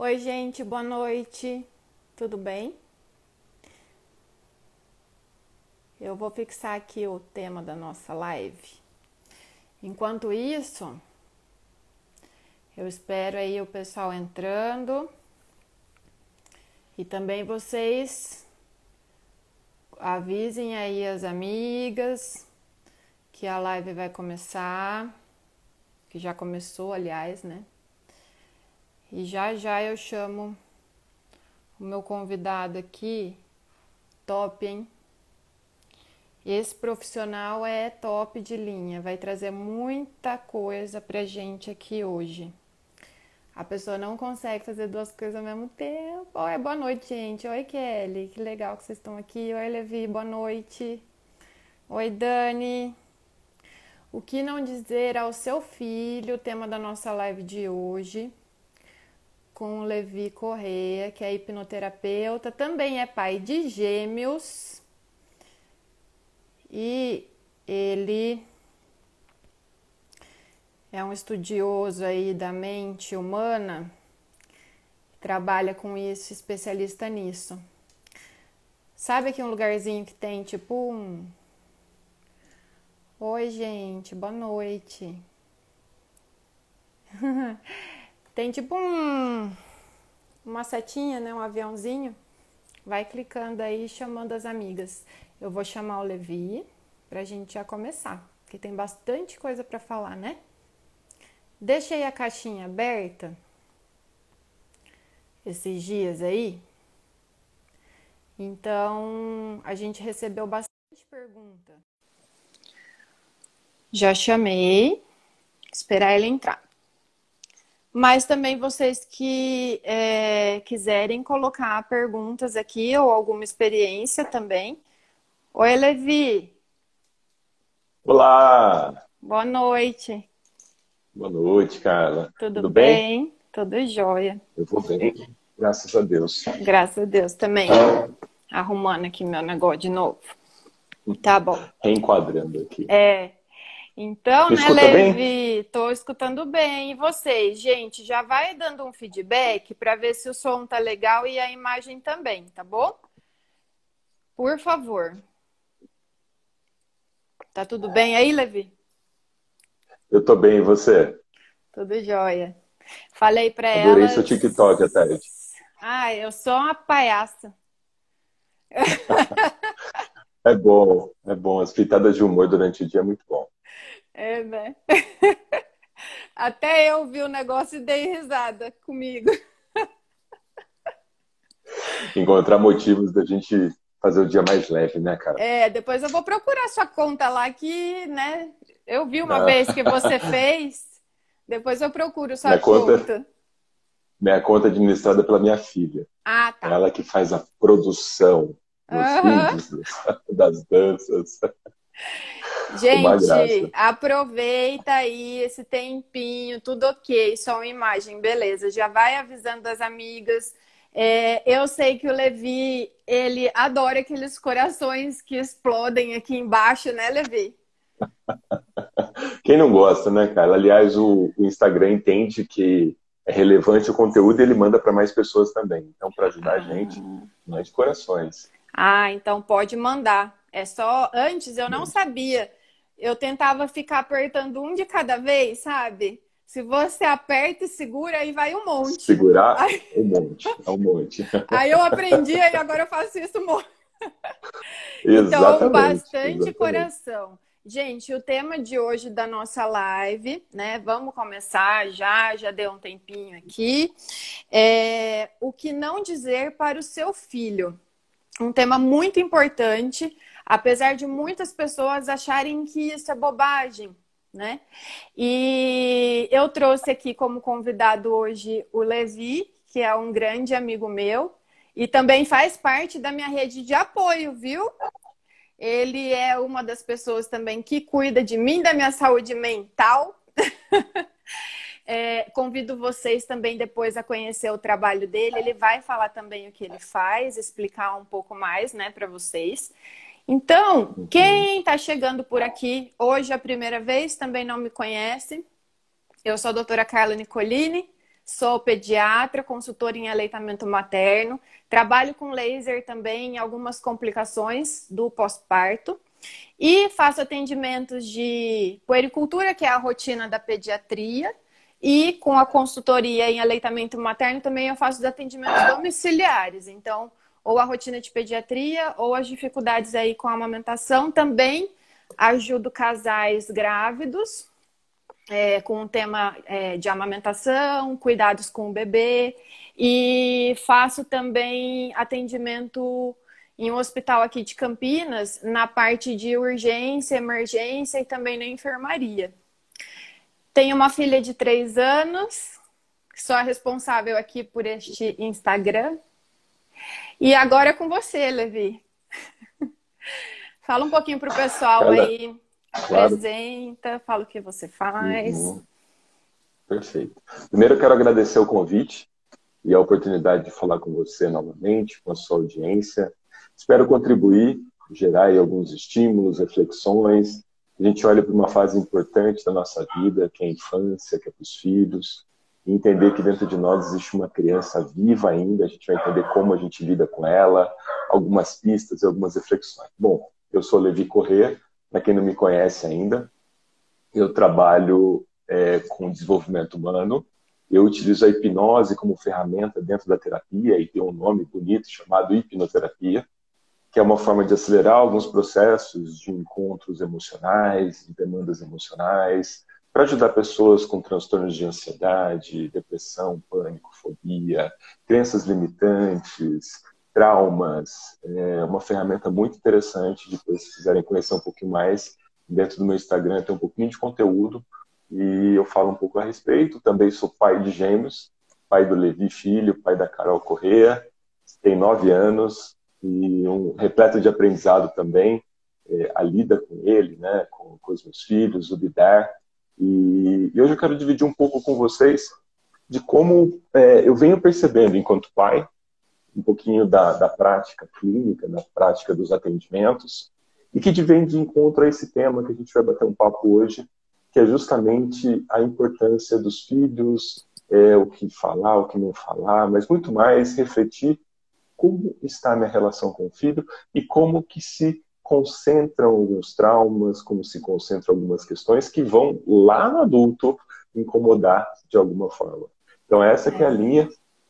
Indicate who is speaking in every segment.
Speaker 1: Oi, gente, boa noite. Tudo bem? Eu vou fixar aqui o tema da nossa live. Enquanto isso, eu espero aí o pessoal entrando e também vocês avisem aí as amigas que a live vai começar, que já começou, aliás, né? E já já eu chamo o meu convidado aqui, top, hein? Esse profissional é top de linha, vai trazer muita coisa pra gente aqui hoje. A pessoa não consegue fazer duas coisas ao mesmo tempo. Oi, boa noite, gente. Oi, Kelly. Que legal que vocês estão aqui. Oi, Levi. Boa noite. Oi, Dani. O que não dizer ao seu filho? Tema da nossa live de hoje com o Levi Correia, que é hipnoterapeuta, também é pai de gêmeos e ele é um estudioso aí da mente humana, trabalha com isso, especialista nisso. Sabe aqui um lugarzinho que tem tipo um. Oi, gente, boa noite. Tem tipo um, uma setinha, né? Um aviãozinho. Vai clicando aí, chamando as amigas. Eu vou chamar o Levi pra gente já começar, porque tem bastante coisa para falar, né? Deixei a caixinha aberta esses dias aí. Então, a gente recebeu bastante pergunta. Já chamei, esperar ele entrar mas também vocês que é, quiserem colocar perguntas aqui ou alguma experiência também. Oi, Levi.
Speaker 2: Olá.
Speaker 1: Boa noite.
Speaker 2: Boa noite, Carla.
Speaker 1: Tudo, Tudo bem? bem? Tudo jóia.
Speaker 2: Eu vou bem, graças a Deus.
Speaker 1: Graças a Deus também. Arrumando aqui meu negócio de novo. Tá bom.
Speaker 2: Reenquadrando aqui.
Speaker 1: É. Então, né, Levi? Estou escutando bem. E vocês, gente, já vai dando um feedback para ver se o som tá legal e a imagem também, tá bom? Por favor. Tá tudo bem aí, Levi?
Speaker 2: Eu tô bem, e você?
Speaker 1: Tudo jóia. Falei para ela.
Speaker 2: Adorei seu TikTok à tarde.
Speaker 1: Ah, eu sou uma palhaça.
Speaker 2: é bom, é bom. As pitadas de humor durante o dia é muito bom.
Speaker 1: É, né? Até eu vi o negócio e dei risada comigo.
Speaker 2: Encontrar motivos da gente fazer o dia mais leve, né, cara?
Speaker 1: É, depois eu vou procurar sua conta lá que, né? Eu vi uma ah. vez que você fez. Depois eu procuro sua minha conta. conta.
Speaker 2: Minha conta administrada pela minha filha.
Speaker 1: Ah, tá.
Speaker 2: Ela que faz a produção dos uhum. vídeos, das danças.
Speaker 1: Gente, aproveita aí esse tempinho, tudo ok, só uma imagem, beleza. Já vai avisando as amigas. É, eu sei que o Levi, ele adora aqueles corações que explodem aqui embaixo, né, Levi?
Speaker 2: Quem não gosta, né, cara? Aliás, o, o Instagram entende que é relevante o conteúdo e ele manda para mais pessoas também. Então, para ajudar ah. a gente, mais corações.
Speaker 1: Ah, então pode mandar. É só antes eu não sabia eu tentava ficar apertando um de cada vez, sabe? Se você aperta e segura, aí vai um monte.
Speaker 2: Segurar aí... um monte, é um monte.
Speaker 1: Aí eu aprendi e agora eu faço isso muito. então, bastante exatamente. coração. Gente, o tema de hoje da nossa live, né? Vamos começar já, já deu um tempinho aqui. É, o que não dizer para o seu filho? Um tema muito importante apesar de muitas pessoas acharem que isso é bobagem, né? E eu trouxe aqui como convidado hoje o Levi, que é um grande amigo meu e também faz parte da minha rede de apoio, viu? Ele é uma das pessoas também que cuida de mim, da minha saúde mental. É, convido vocês também depois a conhecer o trabalho dele. Ele vai falar também o que ele faz, explicar um pouco mais, né, para vocês. Então, quem está chegando por aqui hoje a primeira vez também não me conhece. Eu sou a doutora Carla Nicolini, Sou pediatra, consultora em aleitamento materno. Trabalho com laser também em algumas complicações do pós-parto. E faço atendimentos de puericultura, que é a rotina da pediatria. E com a consultoria em aleitamento materno também eu faço os atendimentos domiciliares. Então, ou a rotina de pediatria ou as dificuldades aí com a amamentação. Também ajudo casais grávidos é, com o tema é, de amamentação, cuidados com o bebê e faço também atendimento em um hospital aqui de Campinas na parte de urgência, emergência e também na enfermaria. Tenho uma filha de três anos, sou a responsável aqui por este Instagram. E agora é com você, Levi. Fala um pouquinho para o pessoal Cada... aí Claro. Apresenta, fala o que você faz. Uhum.
Speaker 2: Perfeito. Primeiro eu quero agradecer o convite e a oportunidade de falar com você novamente, com a sua audiência. Espero contribuir, gerar alguns estímulos, reflexões. A gente olha para uma fase importante da nossa vida, que é a infância, que é para os filhos, entender que dentro de nós existe uma criança viva ainda. A gente vai entender como a gente lida com ela, algumas pistas e algumas reflexões. Bom, eu sou Levi Corrêa, para quem não me conhece ainda, eu trabalho é, com desenvolvimento humano. Eu utilizo a hipnose como ferramenta dentro da terapia e tem um nome bonito chamado hipnoterapia, que é uma forma de acelerar alguns processos de encontros emocionais, de demandas emocionais, para ajudar pessoas com transtornos de ansiedade, depressão, pânico, fobia, crenças limitantes, traumas. É uma ferramenta muito interessante. Depois, se quiserem conhecer um pouquinho mais, dentro do meu Instagram tem um pouquinho de conteúdo e eu falo um pouco a respeito. Também sou pai de gêmeos, pai do Levi Filho, pai da Carol Correa, tem nove anos e um repleto de aprendizado também. É, a lida com ele, né, com, com os meus filhos, o lidar. E, e, hoje eu quero dividir um pouco com vocês de como é, eu venho percebendo enquanto pai um pouquinho da, da prática clínica, da prática dos atendimentos, e que vem de encontro a esse tema que a gente vai bater um papo hoje, que é justamente a importância dos filhos, é, o que falar, o que não falar, mas muito mais refletir como está a minha relação com o filho e como que se concentram alguns traumas, como se concentram algumas questões que vão lá no adulto incomodar de alguma forma. Então essa que é a linha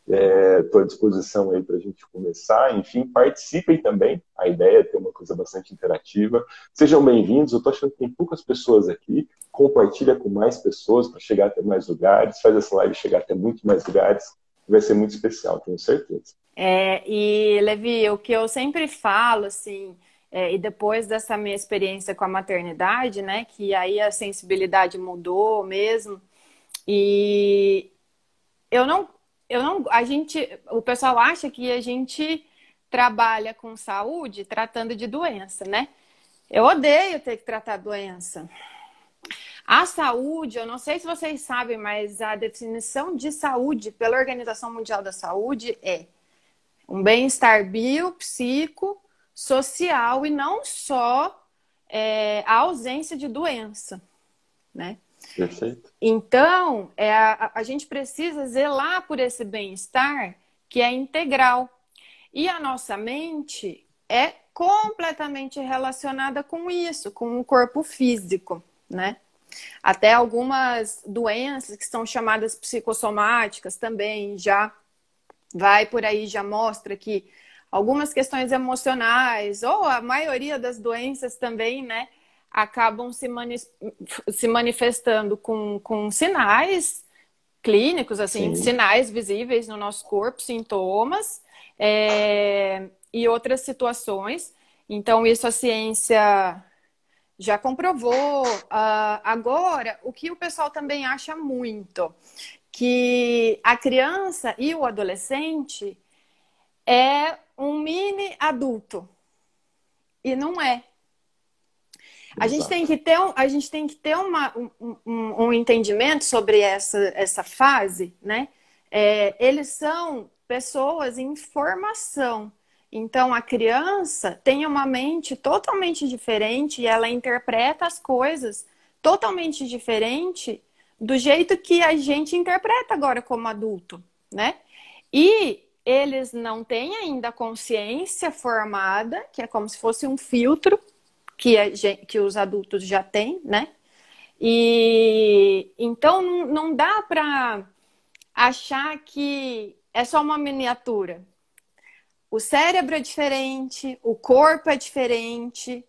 Speaker 2: Estou é, à disposição aí para a gente começar. Enfim, participem também. A ideia é ter uma coisa bastante interativa. Sejam bem-vindos. Eu estou achando que tem poucas pessoas aqui. Compartilha com mais pessoas para chegar até mais lugares. Faz essa live chegar até muito mais lugares. Vai ser muito especial, tenho certeza.
Speaker 1: É, e, Levi, o que eu sempre falo, assim, é, e depois dessa minha experiência com a maternidade, né, que aí a sensibilidade mudou mesmo, e eu não eu não, a gente, o pessoal acha que a gente trabalha com saúde tratando de doença, né? Eu odeio ter que tratar doença. A saúde, eu não sei se vocês sabem, mas a definição de saúde pela Organização Mundial da Saúde é um bem-estar bio, psico, social e não só é, a ausência de doença, né?
Speaker 2: Perfeito.
Speaker 1: Então, é, a, a gente precisa zelar por esse bem-estar que é integral. E a nossa mente é completamente relacionada com isso, com o corpo físico, né? Até algumas doenças que são chamadas psicossomáticas também já vai por aí, já mostra que algumas questões emocionais, ou a maioria das doenças também, né, acabam se, mani se manifestando com, com sinais clínicos, assim, Sim. sinais visíveis no nosso corpo, sintomas é, e outras situações. Então, isso a ciência já comprovou. Uh, agora, o que o pessoal também acha muito, que a criança e o adolescente é um mini adulto. E não é. A gente tem que ter, um, a gente tem que ter uma, um, um, um entendimento sobre essa, essa fase, né? É, eles são pessoas em formação. Então, a criança tem uma mente totalmente diferente e ela interpreta as coisas totalmente diferente do jeito que a gente interpreta agora como adulto, né? E eles não têm ainda consciência formada, que é como se fosse um filtro que, a, que os adultos já têm, né? E então não dá para achar que é só uma miniatura. O cérebro é diferente, o corpo é diferente,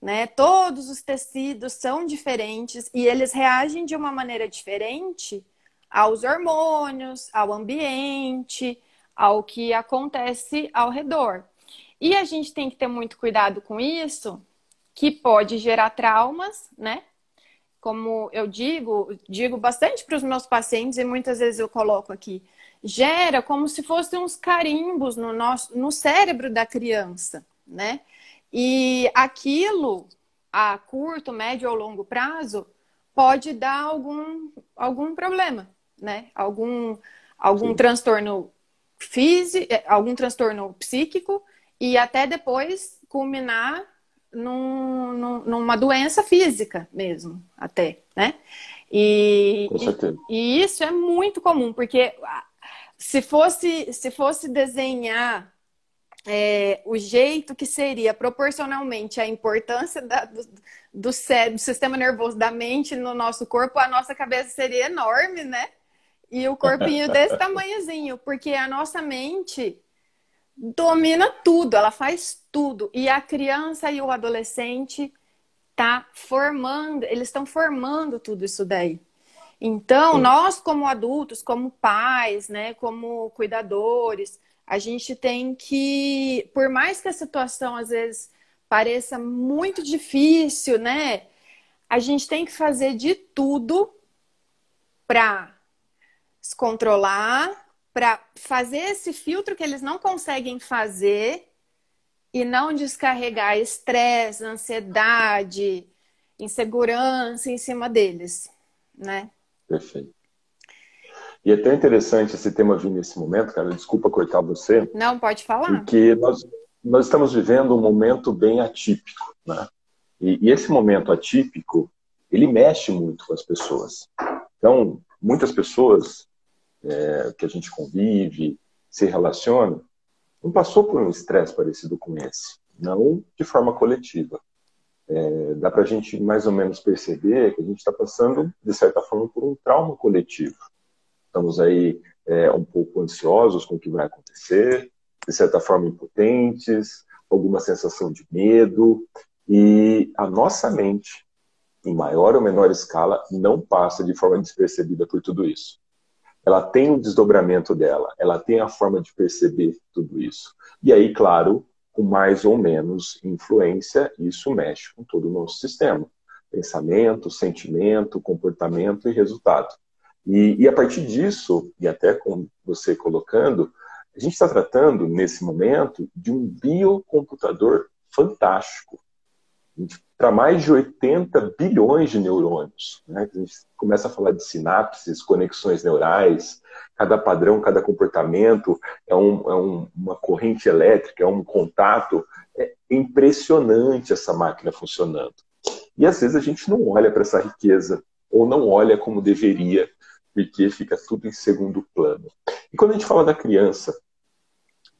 Speaker 1: né? Todos os tecidos são diferentes e eles reagem de uma maneira diferente aos hormônios, ao ambiente, ao que acontece ao redor. E a gente tem que ter muito cuidado com isso, que pode gerar traumas, né? Como eu digo, digo bastante para os meus pacientes e muitas vezes eu coloco aqui, gera como se fossem uns carimbos no nosso no cérebro da criança, né? E aquilo, a curto, médio ou longo prazo, pode dar algum, algum problema, né? Algum, algum transtorno físico, é, algum transtorno psíquico e até depois culminar num, num, numa doença física mesmo, até, né? E, e, e, isso é muito comum, porque se fosse, se fosse desenhar é, o jeito que seria proporcionalmente a importância da, do, do, cérebro, do sistema nervoso da mente no nosso corpo, a nossa cabeça seria enorme, né? E o corpinho desse tamanhozinho, porque a nossa mente domina tudo, ela faz tudo. E a criança e o adolescente tá formando, eles estão formando tudo isso daí. Então, Sim. nós como adultos, como pais, né, como cuidadores, a gente tem que, por mais que a situação às vezes pareça muito difícil, né? A gente tem que fazer de tudo para se controlar, para fazer esse filtro que eles não conseguem fazer e não descarregar estresse, ansiedade, insegurança em cima deles, né?
Speaker 2: Perfeito. E é até interessante esse tema vir nesse momento, cara. Desculpa cortar você.
Speaker 1: Não, pode falar.
Speaker 2: Porque nós, nós estamos vivendo um momento bem atípico, né? E, e esse momento atípico, ele mexe muito com as pessoas. Então, muitas pessoas é, que a gente convive, se relaciona, não passou por um estresse parecido com esse. Não de forma coletiva. É, dá para a gente mais ou menos perceber que a gente está passando, de certa forma, por um trauma coletivo estamos aí é, um pouco ansiosos com o que vai acontecer, de certa forma impotentes, alguma sensação de medo, e a nossa mente, em maior ou menor escala, não passa de forma despercebida por tudo isso. Ela tem o desdobramento dela, ela tem a forma de perceber tudo isso. E aí, claro, com mais ou menos influência, isso mexe com todo o nosso sistema. Pensamento, sentimento, comportamento e resultado. E, e a partir disso, e até com você colocando, a gente está tratando, nesse momento, de um biocomputador fantástico para mais de 80 bilhões de neurônios. Né? A gente começa a falar de sinapses, conexões neurais, cada padrão, cada comportamento é, um, é um, uma corrente elétrica, é um contato. É impressionante essa máquina funcionando. E às vezes a gente não olha para essa riqueza, ou não olha como deveria, porque fica tudo em segundo plano. E quando a gente fala da criança,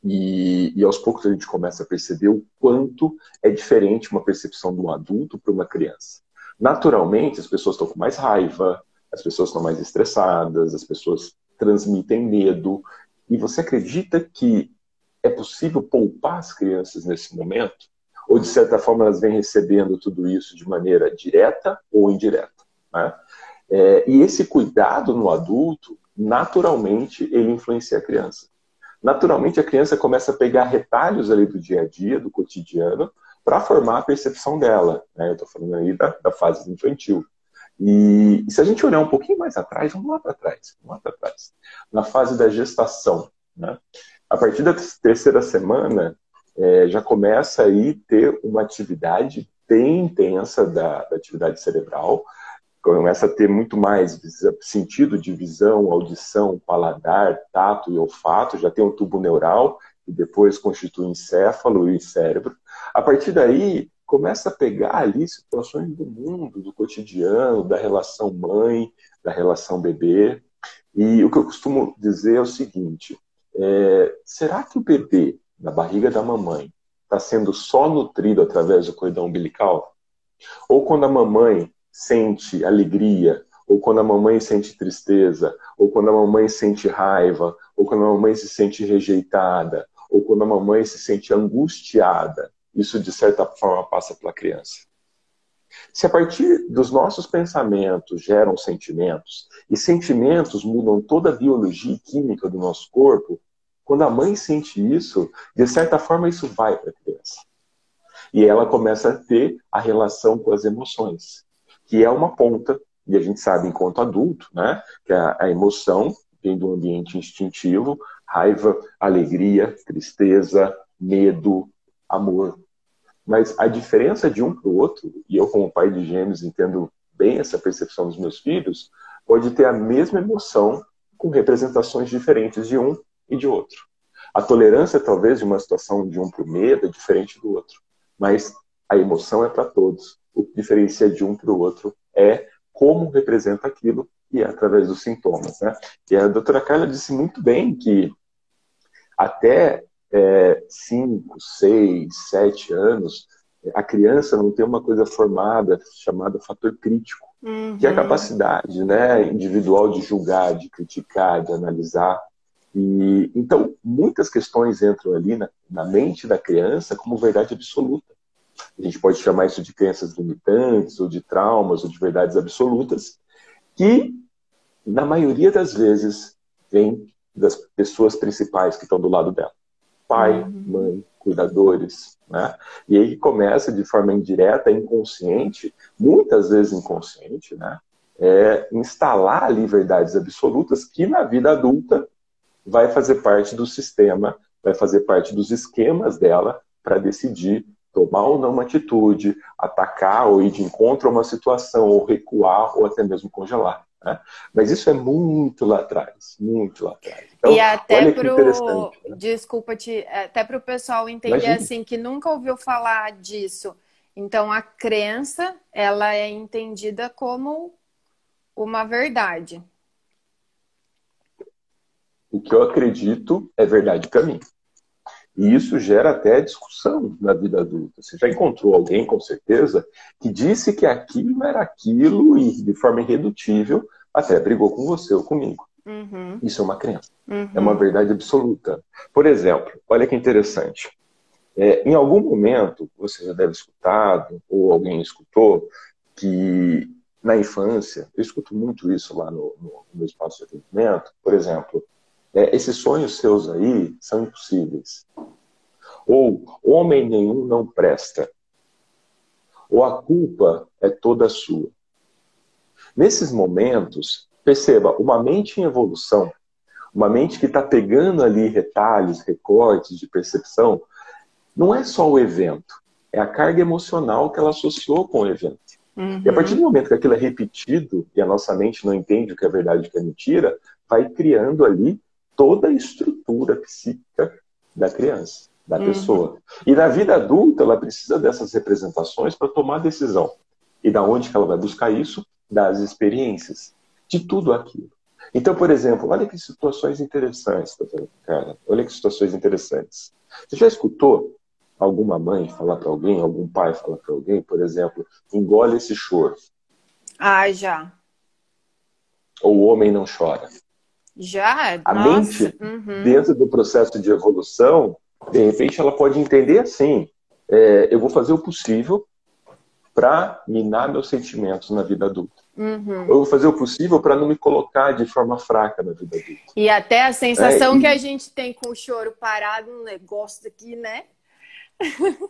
Speaker 2: e, e, aos poucos a gente começa a perceber o quanto é diferente uma percepção de um adulto para uma criança. Naturalmente, as pessoas estão com mais raiva, as pessoas estão mais estressadas, as pessoas transmitem medo. E você acredita que é possível poupar as crianças nesse momento? Ou, de certa forma, elas vêm recebendo tudo isso de maneira direta ou indireta? Né? É, e esse cuidado no adulto, naturalmente, ele influencia a criança. Naturalmente, a criança começa a pegar retalhos ali do dia a dia, do cotidiano, para formar a percepção dela. Né? Eu estou falando aí da, da, fase infantil. E, e, se a gente olhar um pouquinho mais atrás, vamos lá para trás, vamos lá para trás, na fase da gestação. Né? A partir da terceira semana, é, já começa aí ter uma atividade bem intensa da, da atividade cerebral, começa a ter muito mais sentido de visão, audição, paladar, tato e olfato, já tem um tubo neural e depois constitui o encéfalo e o cérebro. A partir daí, começa a pegar ali situações do mundo, do cotidiano, da relação mãe, da relação bebê. E o que eu costumo dizer é o seguinte: é, será que o bebê na barriga da mamãe está sendo só nutrido através do cordão umbilical? Ou quando a mamãe sente alegria, ou quando a mamãe sente tristeza, ou quando a mamãe sente raiva, ou quando a mamãe se sente rejeitada, ou quando a mamãe se sente angustiada, isso de certa forma passa pela criança. Se a partir dos nossos pensamentos geram sentimentos, e sentimentos mudam toda a biologia e química do nosso corpo, quando a mãe sente isso, de certa forma isso vai para a criança. E ela começa a ter a relação com as emoções, que é uma ponta, e a gente sabe enquanto adulto, né, que a, a emoção vem do ambiente instintivo, raiva, alegria, tristeza, medo, amor. Mas a diferença de um para o outro, e eu como pai de gêmeos entendo bem essa percepção dos meus filhos, pode ter a mesma emoção com representações diferentes de um e de outro. A tolerância, talvez, de uma situação de um para o medo é diferente do outro, mas a emoção é para todos. O que diferencia de um para o outro é como representa aquilo e é através dos sintomas. Né? E a doutora Carla disse muito bem que até 5, 6, 7 anos, a criança não tem uma coisa formada chamada fator crítico, uhum. que é a uhum. capacidade né, individual de julgar, de criticar, de analisar. E, então, muitas questões entram ali na, na mente da criança como verdade absoluta. A gente pode chamar isso de crenças limitantes, ou de traumas, ou de verdades absolutas, que, na maioria das vezes, vêm das pessoas principais que estão do lado dela. Pai, uhum. mãe, cuidadores. Né? E aí começa de forma indireta, inconsciente, muitas vezes inconsciente, né? É instalar ali verdades absolutas que na vida adulta vai fazer parte do sistema, vai fazer parte dos esquemas dela para decidir tomar ou não uma atitude, atacar ou ir de encontro a uma situação, ou recuar, ou até mesmo congelar. Né? Mas isso é muito lá atrás, muito lá atrás.
Speaker 1: Então, e até para o. Né? Desculpa te. Até para o pessoal entender Imagina. assim, que nunca ouviu falar disso. Então a crença ela é entendida como uma verdade.
Speaker 2: O que eu acredito é verdade para mim. E isso gera até discussão na vida adulta. Você já encontrou alguém, com certeza, que disse que aquilo era aquilo e, de forma irredutível, até brigou com você ou comigo. Uhum. Isso é uma crença. Uhum. É uma verdade absoluta. Por exemplo, olha que interessante. É, em algum momento, você já deve escutado, ou alguém escutou, que na infância, eu escuto muito isso lá no, no, no espaço de atendimento, por exemplo, é, esses sonhos seus aí são impossíveis. Ou homem nenhum não presta. Ou a culpa é toda sua. Nesses momentos, perceba, uma mente em evolução, uma mente que está pegando ali retalhos, recortes de percepção, não é só o evento, é a carga emocional que ela associou com o evento. Uhum. E a partir do momento que aquilo é repetido e a nossa mente não entende o que é verdade e o que é mentira, vai criando ali toda a estrutura psíquica da criança, da uhum. pessoa. E na vida adulta, ela precisa dessas representações para tomar decisão. E da onde que ela vai buscar isso? Das experiências, de tudo aquilo. Então, por exemplo, olha que situações interessantes, cara. Olha que situações interessantes. Você já escutou alguma mãe falar para alguém, algum pai falar para alguém, por exemplo, engole esse choro?
Speaker 1: Ah, já.
Speaker 2: Ou o homem não chora.
Speaker 1: Já?
Speaker 2: A Nossa. mente, uhum. dentro do processo de evolução, de repente ela pode entender assim: é, eu vou fazer o possível para minar meus sentimentos na vida adulta. Uhum. Eu vou fazer o possível para não me colocar de forma fraca na vida adulta.
Speaker 1: E até a sensação é, e... que a gente tem com o choro parado, um negócio aqui, né?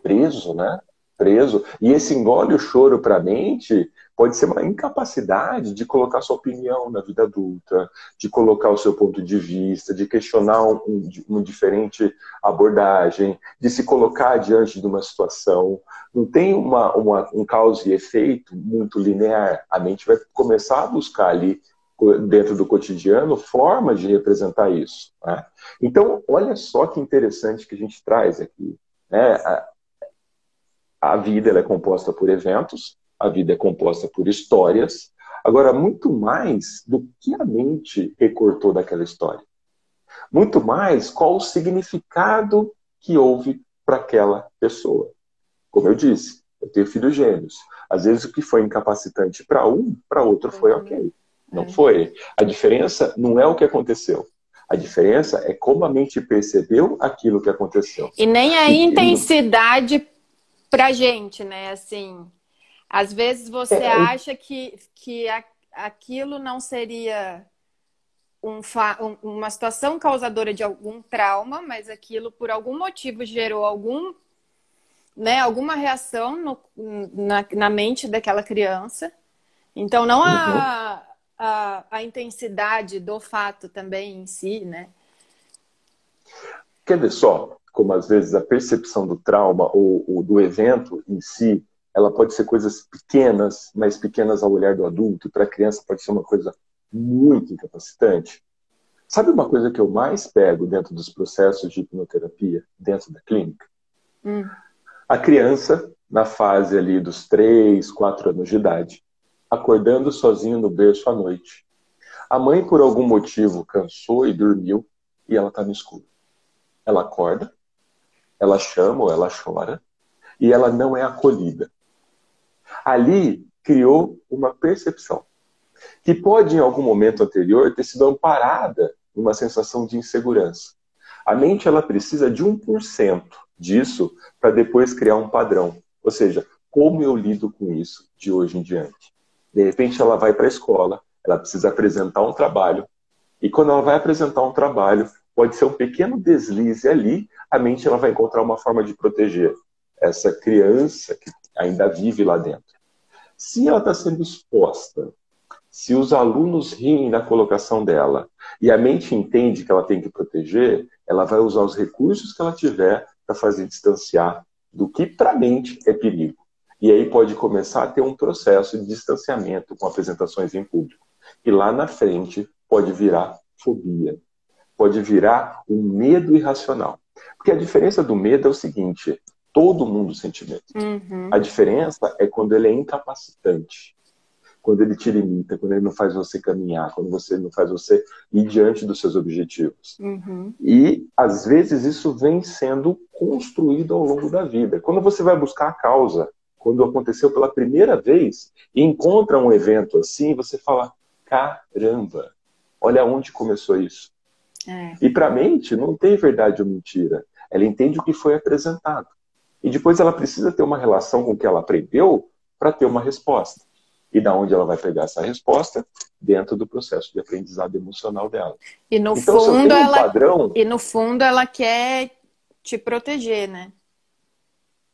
Speaker 2: Preso, né? Preso. E esse engole o choro para a mente pode ser uma incapacidade de colocar sua opinião na vida adulta, de colocar o seu ponto de vista, de questionar um, um, uma diferente abordagem, de se colocar diante de uma situação. Não tem uma, uma, um causa e efeito muito linear. A mente vai começar a buscar ali dentro do cotidiano formas de representar isso. Né? Então, olha só que interessante que a gente traz aqui. Né? A, a vida é composta por eventos, a vida é composta por histórias, Agora, muito mais do que a mente recortou daquela história. Muito mais qual o significado que houve para aquela pessoa. Como eu disse, eu tenho filhos gêmeos. Às vezes o que foi incapacitante para um, para outro foi ok. Não é. foi. A diferença não é o que aconteceu. A diferença é como a mente percebeu aquilo que aconteceu.
Speaker 1: E nem a e intensidade para gente, né? Assim, às vezes você é, acha que, que a, aquilo não seria um, uma situação causadora de algum trauma, mas aquilo por algum motivo gerou algum, né, alguma reação no, na, na mente daquela criança. Então, não a, uhum. a, a, intensidade do fato também em si, né?
Speaker 2: Quer ver só como às vezes a percepção do trauma ou, ou do evento em si, ela pode ser coisas pequenas, mas pequenas ao olhar do adulto, e para a criança pode ser uma coisa muito incapacitante. Sabe uma coisa que eu mais pego dentro dos processos de hipnoterapia, dentro da clínica? Hum. A criança, na fase ali dos 3, 4 anos de idade, acordando sozinho no berço à noite. A mãe, por algum motivo, cansou e dormiu e ela está no escuro. Ela acorda, ela chama ou ela chora e ela não é acolhida. Ali criou uma percepção que pode, em algum momento anterior, ter sido amparada numa sensação de insegurança. A mente ela precisa de 1% disso para depois criar um padrão. Ou seja, como eu lido com isso de hoje em diante? De repente ela vai para a escola, ela precisa apresentar um trabalho, e quando ela vai apresentar um trabalho, pode ser um pequeno deslize ali, a mente ela vai encontrar uma forma de proteger essa criança que ainda vive lá dentro. Se ela está sendo exposta se os alunos riem da colocação dela e a mente entende que ela tem que proteger, ela vai usar os recursos que ela tiver para fazer distanciar do que para a mente é perigo. E aí pode começar a ter um processo de distanciamento com apresentações em público. E lá na frente pode virar fobia, pode virar um medo irracional. Porque a diferença do medo é o seguinte: todo mundo sente medo. Uhum. A diferença é quando ele é incapacitante quando ele te limita, quando ele não faz você caminhar, quando você não faz você ir diante dos seus objetivos. Uhum. E às vezes isso vem sendo construído ao longo da vida. Quando você vai buscar a causa, quando aconteceu pela primeira vez e encontra um evento assim, você fala: caramba, olha onde começou isso. É. E para a mente não tem verdade ou mentira. Ela entende o que foi apresentado. E depois ela precisa ter uma relação com o que ela aprendeu para ter uma resposta. E da onde ela vai pegar essa resposta? Dentro do processo de aprendizado emocional dela.
Speaker 1: E no então, fundo um ela padrão... e no fundo ela quer te proteger, né?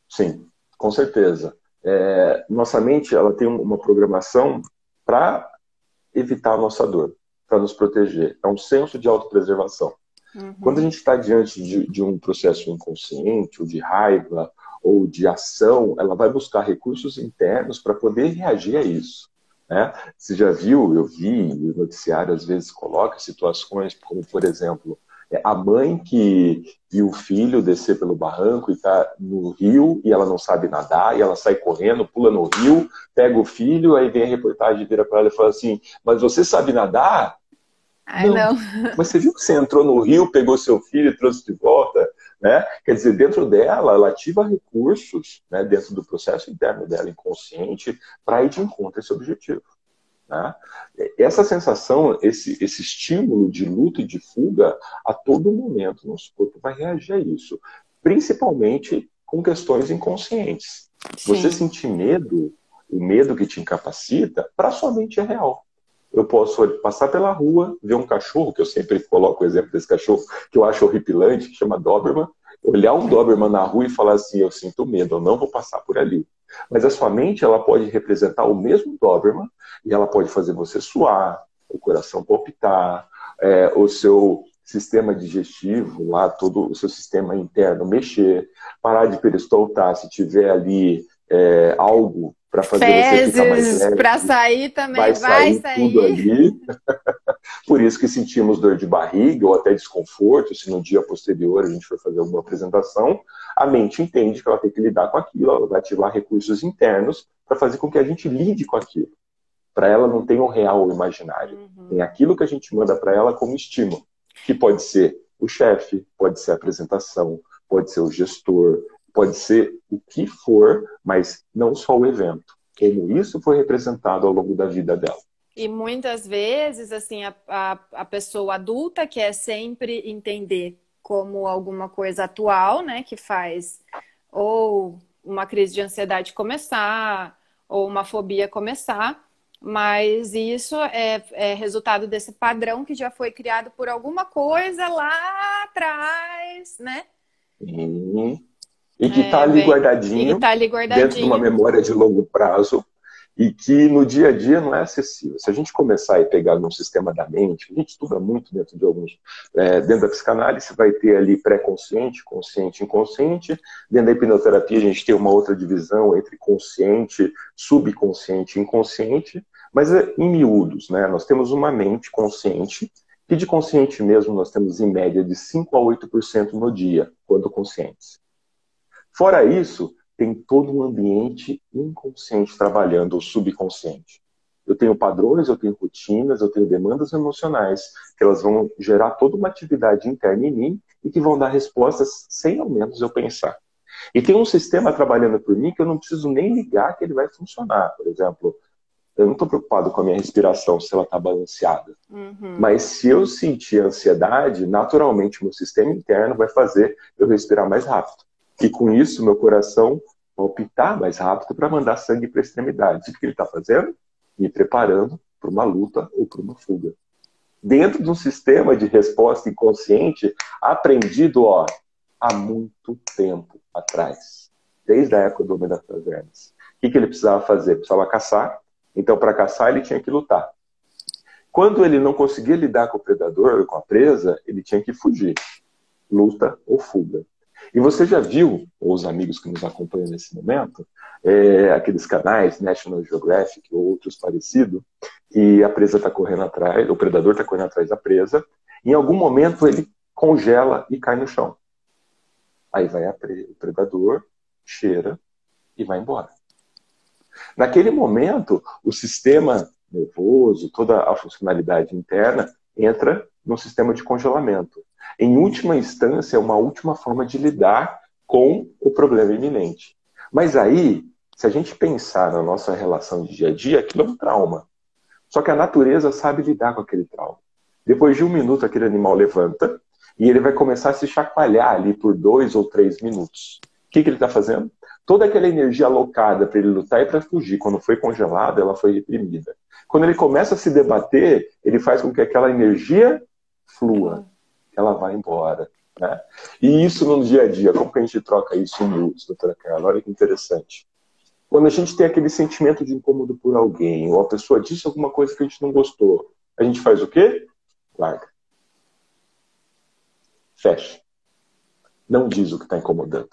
Speaker 2: Sim, com certeza. É, nossa mente ela tem uma programação para evitar a nossa dor, para nos proteger. É um senso de autopreservação. Uhum. Quando a gente está diante de, de um processo inconsciente, ou de raiva, ou de ação, ela vai buscar recursos internos para poder reagir a isso. Né? Você já viu, eu vi, o noticiário às vezes coloca situações como, por exemplo, é, a mãe que viu o filho descer pelo barranco e está no rio e ela não sabe nadar, e ela sai correndo, pula no rio, pega o filho, aí vem a reportagem, vira para ela e fala assim: Mas você sabe nadar?
Speaker 1: Ai, não. não.
Speaker 2: Mas você viu que você entrou no rio, pegou seu filho e trouxe de volta? Né? Quer dizer, dentro dela, ela ativa recursos né, dentro do processo interno dela, inconsciente, para ir de encontro a esse objetivo. Né? Essa sensação, esse, esse estímulo de luta e de fuga, a todo momento, nosso corpo vai reagir a isso, principalmente com questões inconscientes. Sim. Você sentir medo, o medo que te incapacita, para sua mente é real eu posso passar pela rua, ver um cachorro, que eu sempre coloco o exemplo desse cachorro, que eu acho horripilante, que chama Doberman, olhar um Doberman na rua e falar assim, eu sinto medo, eu não vou passar por ali. Mas a sua mente, ela pode representar o mesmo Doberman e ela pode fazer você suar, o coração palpitar, é, o seu sistema digestivo, lá todo o seu sistema interno mexer, parar de peristoltar se tiver ali é, algo para fazer Fezes, você ficar mais leve.
Speaker 1: Para sair também, vai, vai sair, sair. tudo ali.
Speaker 2: Por isso que sentimos dor de barriga ou até desconforto, se no dia posterior a gente for fazer alguma apresentação, a mente entende que ela tem que lidar com aquilo, ela vai ativar recursos internos para fazer com que a gente lide com aquilo. Para ela não tem o real ou imaginário. Uhum. Tem aquilo que a gente manda para ela como estímulo, que pode ser o chefe, pode ser a apresentação, pode ser o gestor, pode ser o que for, mas não só o evento. Como isso foi representado ao longo da vida dela.
Speaker 1: E muitas vezes, assim, a, a, a pessoa adulta quer sempre entender como alguma coisa atual, né, que faz ou uma crise de ansiedade começar, ou uma fobia começar, mas isso é, é, resultado desse padrão que já foi criado por alguma coisa lá atrás, né?
Speaker 2: Uhum. E que está é, ali, guardadinho,
Speaker 1: tá ali guardadinho
Speaker 2: dentro de uma memória de longo prazo e que no dia a dia não é acessível. Se a gente começar a pegar num sistema da mente, a gente estuda muito dentro de alguns, é, dentro da psicanálise, vai ter ali pré-consciente, consciente, inconsciente. Dentro da hipnoterapia, a gente tem uma outra divisão entre consciente, subconsciente e inconsciente. Mas é, em miúdos, né? Nós temos uma mente consciente, que de consciente mesmo nós temos em média de 5 a 8% no dia, quando conscientes. Fora isso, tem todo um ambiente inconsciente trabalhando, o subconsciente. Eu tenho padrões, eu tenho rotinas, eu tenho demandas emocionais, que elas vão gerar toda uma atividade interna em mim e que vão dar respostas sem ao menos eu pensar. E tem um sistema trabalhando por mim que eu não preciso nem ligar que ele vai funcionar. Por exemplo, eu não estou preocupado com a minha respiração, se ela está balanceada. Uhum. Mas se eu sentir ansiedade, naturalmente o meu sistema interno vai fazer eu respirar mais rápido. E com isso, meu coração palpitar mais rápido para mandar sangue para a extremidade. O que ele está fazendo? Me preparando para uma luta ou para uma fuga. Dentro de um sistema de resposta inconsciente aprendido ó, há muito tempo atrás, desde a época do Homem das Cavernas. O que, que ele precisava fazer? Precisava caçar. Então, para caçar, ele tinha que lutar. Quando ele não conseguia lidar com o predador, com a presa, ele tinha que fugir. Luta ou fuga. E você já viu, ou os amigos que nos acompanham nesse momento, é, aqueles canais, National Geographic ou outros parecidos, que a presa está correndo atrás, o predador está correndo atrás da presa, em algum momento ele congela e cai no chão. Aí vai o predador, cheira e vai embora. Naquele momento, o sistema nervoso, toda a funcionalidade interna entra no sistema de congelamento em última instância, é uma última forma de lidar com o problema iminente. Mas aí, se a gente pensar na nossa relação de dia a dia, aquilo é um trauma. Só que a natureza sabe lidar com aquele trauma. Depois de um minuto, aquele animal levanta e ele vai começar a se chacoalhar ali por dois ou três minutos. O que, que ele está fazendo? Toda aquela energia alocada para ele lutar e para fugir, quando foi congelada, ela foi reprimida. Quando ele começa a se debater, ele faz com que aquela energia flua ela vai embora. Né? E isso no dia a dia, como que a gente troca isso em minutos, doutora Carla? Olha que interessante. Quando a gente tem aquele sentimento de incômodo por alguém, ou a pessoa disse alguma coisa que a gente não gostou, a gente faz o quê? Larga. Fecha. Não diz o que está incomodando.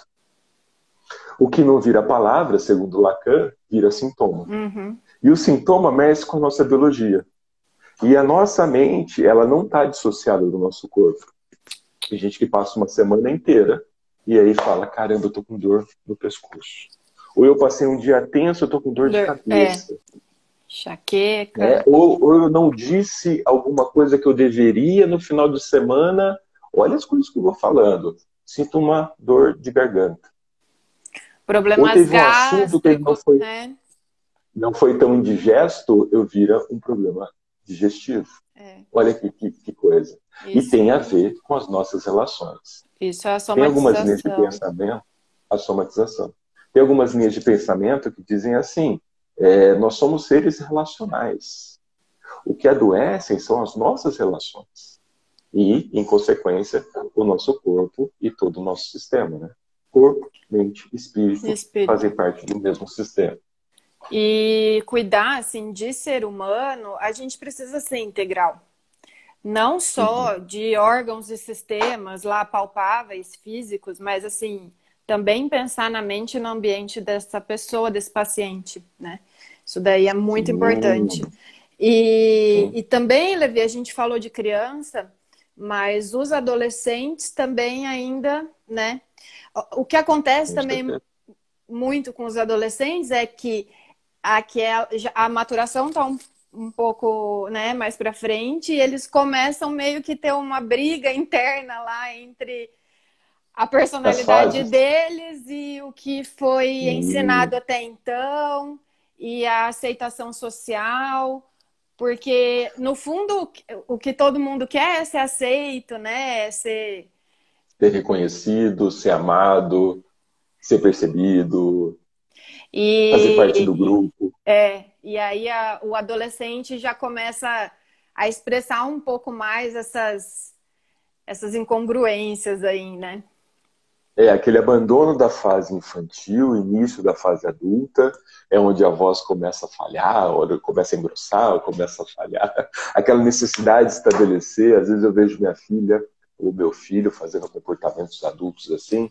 Speaker 2: O que não vira palavra, segundo Lacan, vira sintoma. Uhum. E o sintoma mexe com a nossa biologia. E a nossa mente, ela não está dissociada do nosso corpo. Tem gente que passa uma semana inteira e aí fala: caramba, eu tô com dor no pescoço. Ou eu passei um dia tenso, eu tô com dor de cabeça.
Speaker 1: É. Chaqueca.
Speaker 2: É, ou, ou eu não disse alguma coisa que eu deveria no final de semana. Olha as coisas que eu vou falando. Sinto uma dor de garganta.
Speaker 1: Problemas ou teve um assunto que não foi, né?
Speaker 2: não foi tão indigesto, eu vira um problema digestivo. É. Olha que, que, que coisa. Isso. E tem a ver com as nossas relações.
Speaker 1: Isso é a somatização.
Speaker 2: Tem algumas linhas de pensamento, a somatização. Tem algumas linhas de pensamento que dizem assim: é, nós somos seres relacionais. O que adoecem são as nossas relações. E, em consequência, o nosso corpo e todo o nosso sistema. Né? Corpo, mente, espírito, espírito. fazem parte do mesmo sistema.
Speaker 1: E cuidar assim de ser humano, a gente precisa ser integral. Não só uhum. de órgãos e sistemas lá palpáveis, físicos, mas assim, também pensar na mente e no ambiente dessa pessoa, desse paciente, né? Isso daí é muito Sim. importante. E, e também, Levi, a gente falou de criança, mas os adolescentes também ainda, né? O que acontece também muito com os adolescentes é que aquela, a maturação está um um pouco, né, mais para frente, e eles começam meio que ter uma briga interna lá entre a personalidade deles e o que foi hum. ensinado até então e a aceitação social, porque no fundo o que todo mundo quer é ser aceito, né? É ser
Speaker 2: ser reconhecido, ser amado, ser percebido, e, fazer parte do grupo.
Speaker 1: É, e aí a, o adolescente já começa a expressar um pouco mais essas, essas incongruências aí, né?
Speaker 2: É aquele abandono da fase infantil, início da fase adulta, é onde a voz começa a falhar, ou começa a engrossar, ou começa a falhar. Aquela necessidade de estabelecer, às vezes eu vejo minha filha ou meu filho fazendo comportamentos adultos assim,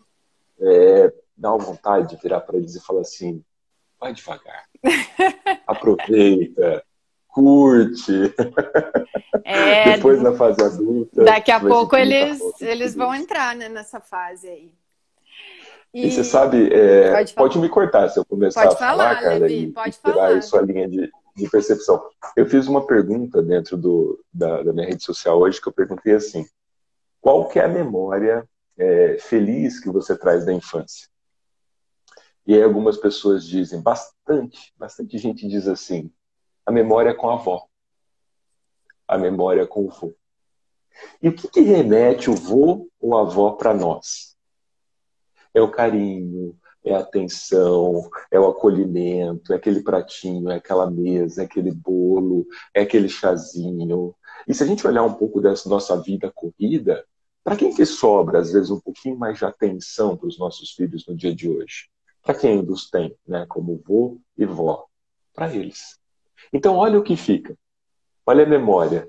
Speaker 2: é, dá uma vontade de virar para eles e falar assim: vai devagar, aproveita, curte. É, Depois na fase adulta.
Speaker 1: Daqui a pouco eles, eles vão entrar né, nessa fase aí.
Speaker 2: E, e você sabe, é, pode, pode, me cortar se eu começar pode a falar, falar Carla, Levi, e, pode tirar falar. sua linha de, de percepção. Eu fiz uma pergunta dentro do, da, da, minha rede social hoje que eu perguntei assim: qual que é a memória é, feliz que você traz da infância? E aí algumas pessoas dizem, bastante, bastante gente diz assim: a memória é com a avó, a memória é com o vô. E o que, que remete o vô ou a avó para nós? É o carinho, é a atenção, é o acolhimento, é aquele pratinho, é aquela mesa, é aquele bolo, é aquele chazinho. E se a gente olhar um pouco dessa nossa vida corrida, para quem que sobra, às vezes, um pouquinho mais de atenção para os nossos filhos no dia de hoje? Para quem os tem, né? como vô e vó? Para eles. Então, olha o que fica. Olha a memória.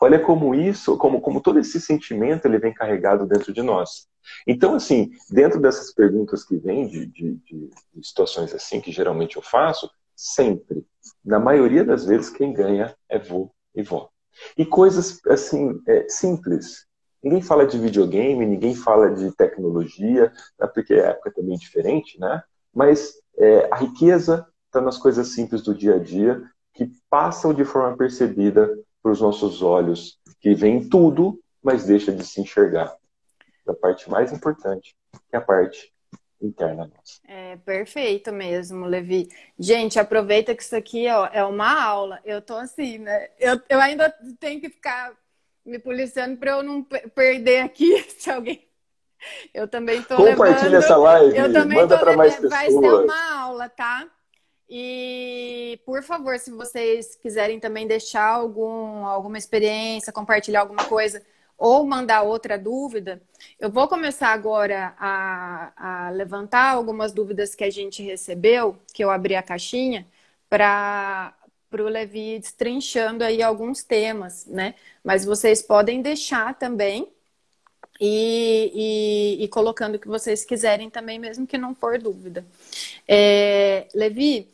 Speaker 2: Olha como isso, como, como todo esse sentimento ele vem carregado dentro de nós. Então, assim, dentro dessas perguntas que vêm de, de, de, situações assim, que geralmente eu faço, sempre, na maioria das vezes, quem ganha é vô e vó. E coisas, assim, é, simples. Ninguém fala de videogame, ninguém fala de tecnologia, né, porque a época é também diferente, né? Mas é, a riqueza está nas coisas simples do dia a dia, que passam de forma percebida para os nossos olhos, que vem tudo, mas deixa de se enxergar da parte mais importante, que é a parte interna nossa.
Speaker 1: É perfeito mesmo, Levi. Gente, aproveita que isso aqui ó, é uma aula. Eu tô assim, né? Eu, eu ainda tenho que ficar me policiando para eu não perder aqui se alguém. Eu também tô
Speaker 2: Compartilha levando... essa live, eu também manda para mais pessoas.
Speaker 1: Vai ser uma aula, tá? E, por favor, se vocês quiserem também deixar algum, alguma experiência, compartilhar alguma coisa, ou mandar outra dúvida, eu vou começar agora a, a levantar algumas dúvidas que a gente recebeu, que eu abri a caixinha, para o Levi destrinchando aí alguns temas, né? Mas vocês podem deixar também e, e, e, colocando o que vocês quiserem também, mesmo que não for dúvida. É, Levi,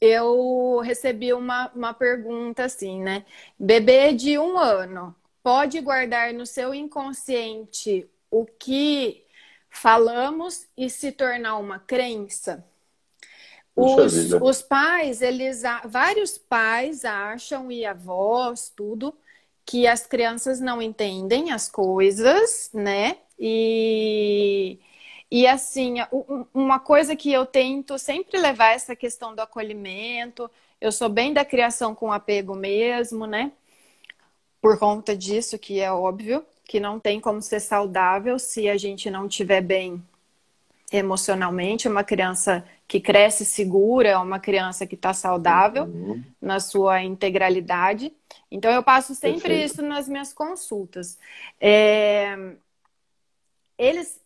Speaker 1: eu recebi uma, uma pergunta assim, né? Bebê de um ano pode guardar no seu inconsciente o que falamos e se tornar uma crença? Os, os, pais, eles vários pais acham e avós, tudo, que as crianças não entendem as coisas, né? E, e assim, uma coisa que eu tento sempre levar essa questão do acolhimento, eu sou bem da criação com apego mesmo, né? por conta disso, que é óbvio, que não tem como ser saudável se a gente não estiver bem emocionalmente. Uma criança que cresce segura uma criança que está saudável uhum. na sua integralidade. Então, eu passo sempre Perfeito. isso nas minhas consultas. É... Eles,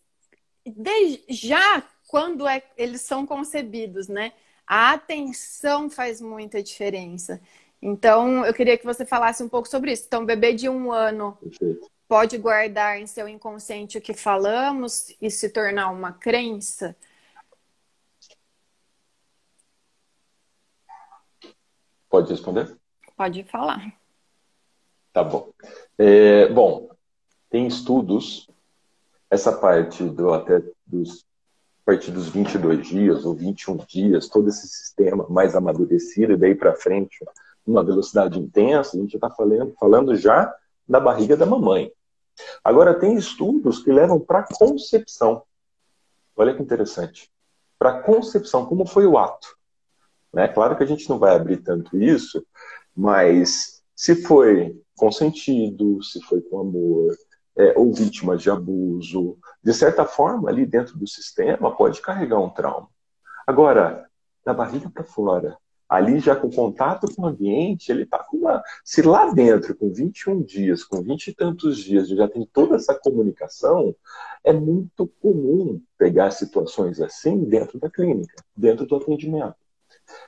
Speaker 1: desde, já quando é, eles são concebidos, né? A atenção faz muita diferença. Então, eu queria que você falasse um pouco sobre isso. Então, bebê de um ano Perfeito. Pode guardar em seu inconsciente o que falamos e se tornar uma crença?
Speaker 2: Pode responder?
Speaker 1: Pode falar.
Speaker 2: Tá bom. É, bom, tem estudos, essa parte do até dos a partir dos 22 dias ou 21 dias, todo esse sistema mais amadurecido, e daí para frente, numa velocidade intensa, a gente está falando, falando já da barriga da mamãe. Agora, tem estudos que levam para concepção. Olha que interessante. Para concepção, como foi o ato. Né? Claro que a gente não vai abrir tanto isso, mas se foi consentido, se foi com amor, é, ou vítima de abuso, de certa forma, ali dentro do sistema, pode carregar um trauma. Agora, da barriga para fora, ali já com contato com o ambiente, ele está com uma. Se lá dentro, com 21 dias, com 20 e tantos dias, já tem toda essa comunicação, é muito comum pegar situações assim dentro da clínica, dentro do atendimento.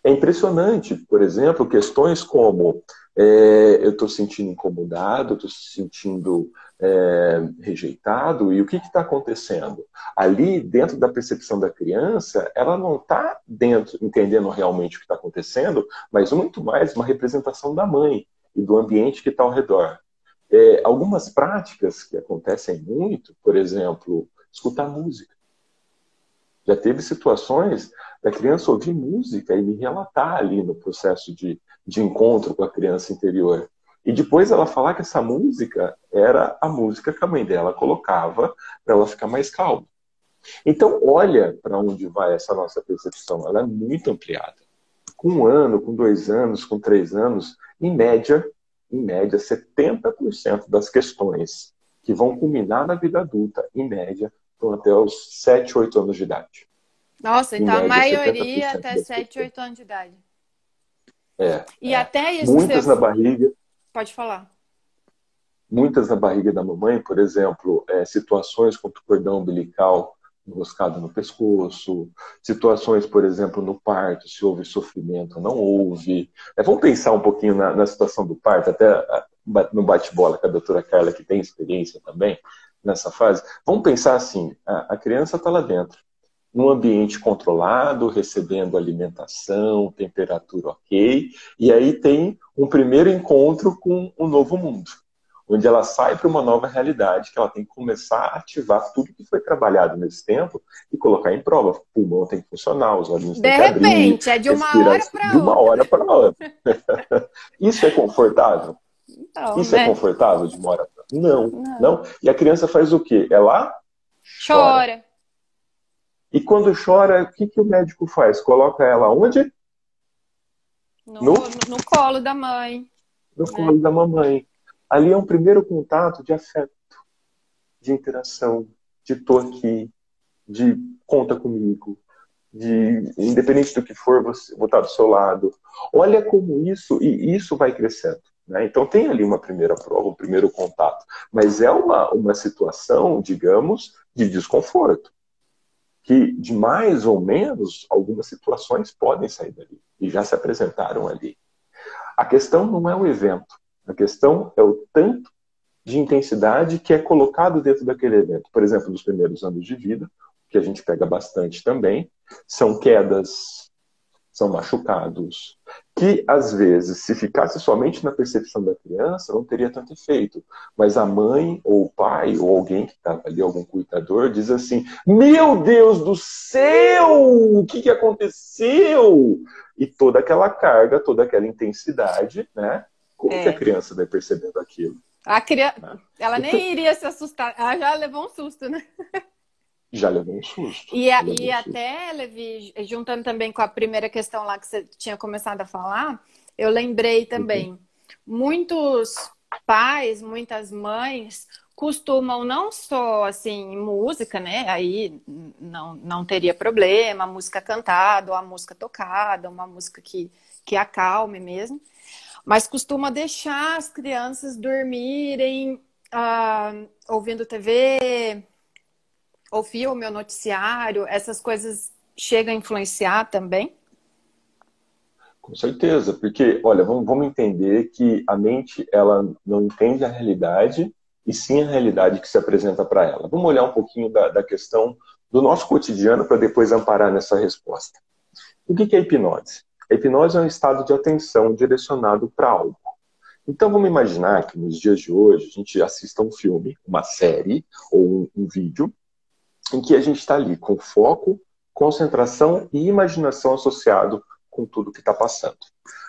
Speaker 2: É impressionante, por exemplo, questões como é, eu estou sentindo incomodado, estou sentindo é, rejeitado, e o que está acontecendo? Ali, dentro da percepção da criança, ela não está dentro, entendendo realmente o que está acontecendo, mas muito mais uma representação da mãe e do ambiente que está ao redor. É, algumas práticas que acontecem muito, por exemplo, escutar música. Já teve situações da criança ouvir música e me relatar ali no processo de, de encontro com a criança interior. E depois ela falar que essa música era a música que a mãe dela colocava para ela ficar mais calma. Então, olha para onde vai essa nossa percepção. Ela é muito ampliada. Com um ano, com dois anos, com três anos, em média, em média, 70% das questões que vão culminar na vida adulta, em média, vão até os 7, 8 anos de idade.
Speaker 1: Nossa, então média, a maioria até 7, 8 anos de idade.
Speaker 2: É.
Speaker 1: E é. até isso.
Speaker 2: Muitas você... na barriga.
Speaker 1: Pode falar.
Speaker 2: Muitas na barriga da mamãe, por exemplo, é, situações com o cordão umbilical enroscado no pescoço, situações, por exemplo, no parto, se houve sofrimento não houve. É, vamos pensar um pouquinho na, na situação do parto, até no bate-bola com a doutora Carla, que tem experiência também nessa fase. Vamos pensar assim: a, a criança está lá dentro, num ambiente controlado, recebendo alimentação, temperatura ok, e aí tem um primeiro encontro com o um novo mundo, onde ela sai para uma nova realidade, que ela tem que começar a ativar tudo que foi trabalhado nesse tempo e colocar em prova. O pulmão tem que funcionar, os olhinhos
Speaker 1: de
Speaker 2: têm que abrir.
Speaker 1: De repente, é de uma hora para outra.
Speaker 2: De uma hora para outra. Isso é confortável? Não, Isso é né? é confortável de uma hora para não, não, não. E a criança faz o quê? Ela
Speaker 1: chora. chora.
Speaker 2: E quando chora, o que, que o médico faz? Coloca ela onde?
Speaker 1: No, no? no colo da mãe.
Speaker 2: No né? colo da mamãe. Ali é um primeiro contato de afeto, de interação, de tô aqui, de conta comigo, de independente do que for, você vou estar do seu lado. Olha como isso, e isso vai crescendo. Né? Então tem ali uma primeira prova, um primeiro contato. Mas é uma, uma situação, digamos, de desconforto que de mais ou menos algumas situações podem sair dali e já se apresentaram ali. A questão não é o evento, a questão é o tanto de intensidade que é colocado dentro daquele evento. Por exemplo, nos primeiros anos de vida, que a gente pega bastante também, são quedas, são machucados, que às vezes, se ficasse somente na percepção da criança, não teria tanto efeito. Mas a mãe, ou o pai, ou alguém que estava ali, algum cuidador, diz assim: Meu Deus do céu, o que, que aconteceu? E toda aquela carga, toda aquela intensidade, né? Como é. que a criança vai percebendo aquilo?
Speaker 1: A criança, né? ela nem iria se assustar, ela já levou um susto, né?
Speaker 2: já levou um susto.
Speaker 1: E, a, e um até, Levi, juntando também com a primeira questão lá que você tinha começado a falar, eu lembrei também. Uhum. Muitos pais, muitas mães costumam não só assim música, né? Aí não, não teria problema, música cantada, ou a música tocada, uma música que, que acalme mesmo, mas costuma deixar as crianças dormirem ah, ouvindo TV, ou filme ou noticiário, essas coisas chegam a influenciar também?
Speaker 2: Com certeza, porque, olha, vamos, vamos entender que a mente, ela não entende a realidade, e sim a realidade que se apresenta para ela. Vamos olhar um pouquinho da, da questão do nosso cotidiano para depois amparar nessa resposta. O que é hipnose? A hipnose é um estado de atenção direcionado para algo. Então vamos imaginar que nos dias de hoje a gente assista um filme, uma série ou um, um vídeo em que a gente está ali com foco, concentração e imaginação associado com tudo que está passando.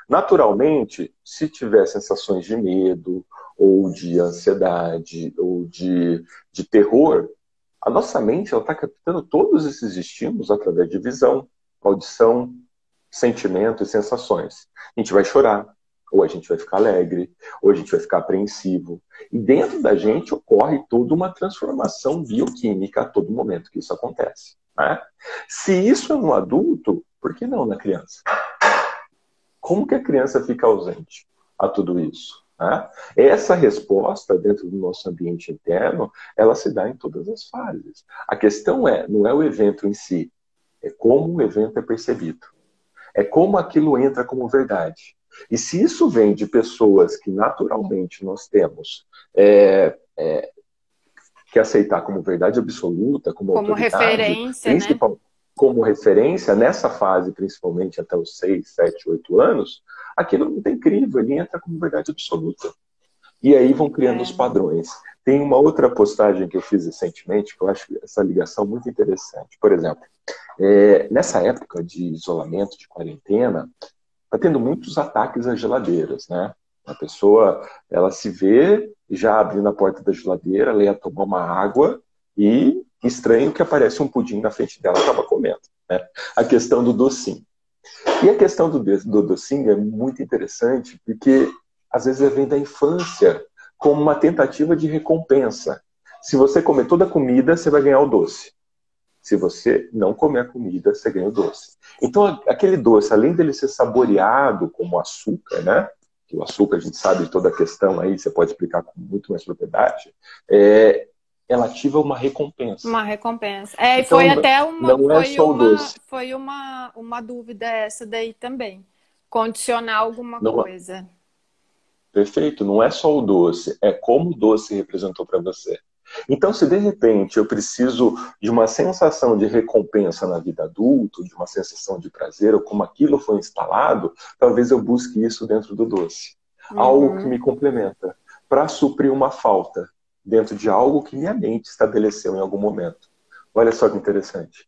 Speaker 2: Naturalmente, se tiver sensações de medo, ou de ansiedade, ou de, de terror, a nossa mente está captando todos esses estímulos através de visão, audição, sentimento e sensações. A gente vai chorar, ou a gente vai ficar alegre, ou a gente vai ficar apreensivo. E dentro da gente ocorre toda uma transformação bioquímica a todo momento que isso acontece. Né? Se isso é um adulto, por que não na criança? Como que a criança fica ausente a tudo isso? Né? Essa resposta dentro do nosso ambiente interno, ela se dá em todas as fases. A questão é, não é o evento em si, é como o evento é percebido. É como aquilo entra como verdade. E se isso vem de pessoas que naturalmente nós temos é, é, que aceitar como verdade absoluta, como,
Speaker 1: como referência, né?
Speaker 2: como referência nessa fase, principalmente até os 6, 7, 8 anos, aquilo é muito incrível, ele entra como verdade absoluta. E aí vão criando é. os padrões. Tem uma outra postagem que eu fiz recentemente, que eu acho essa ligação muito interessante. Por exemplo, é, nessa época de isolamento, de quarentena, está tendo muitos ataques às geladeiras, né? A pessoa, ela se vê já abrindo a porta da geladeira, ela ia tomar uma água e estranho que aparece um pudim na frente dela, acaba comendo. Né? A questão do docinho. E a questão do, do docinho é muito interessante, porque às vezes vem da infância como uma tentativa de recompensa. Se você comer toda a comida, você vai ganhar o doce. Se você não comer a comida, você ganha o doce. Então, aquele doce, além dele ser saboreado como açúcar, né? Que o açúcar, a gente sabe de toda a questão aí, você pode explicar com muito mais propriedade. É, ela ativa uma recompensa.
Speaker 1: Uma recompensa. É, e então, foi até uma, não é só uma, doce. foi uma, uma dúvida essa daí também. Condicionar alguma não, é. coisa.
Speaker 2: Perfeito, não é só o doce, é como o doce representou para você. Então, se de repente eu preciso de uma sensação de recompensa na vida adulta, de uma sensação de prazer, ou como aquilo foi instalado, talvez eu busque isso dentro do doce. Uhum. Algo que me complementa, para suprir uma falta dentro de algo que minha mente estabeleceu em algum momento. Olha só que interessante.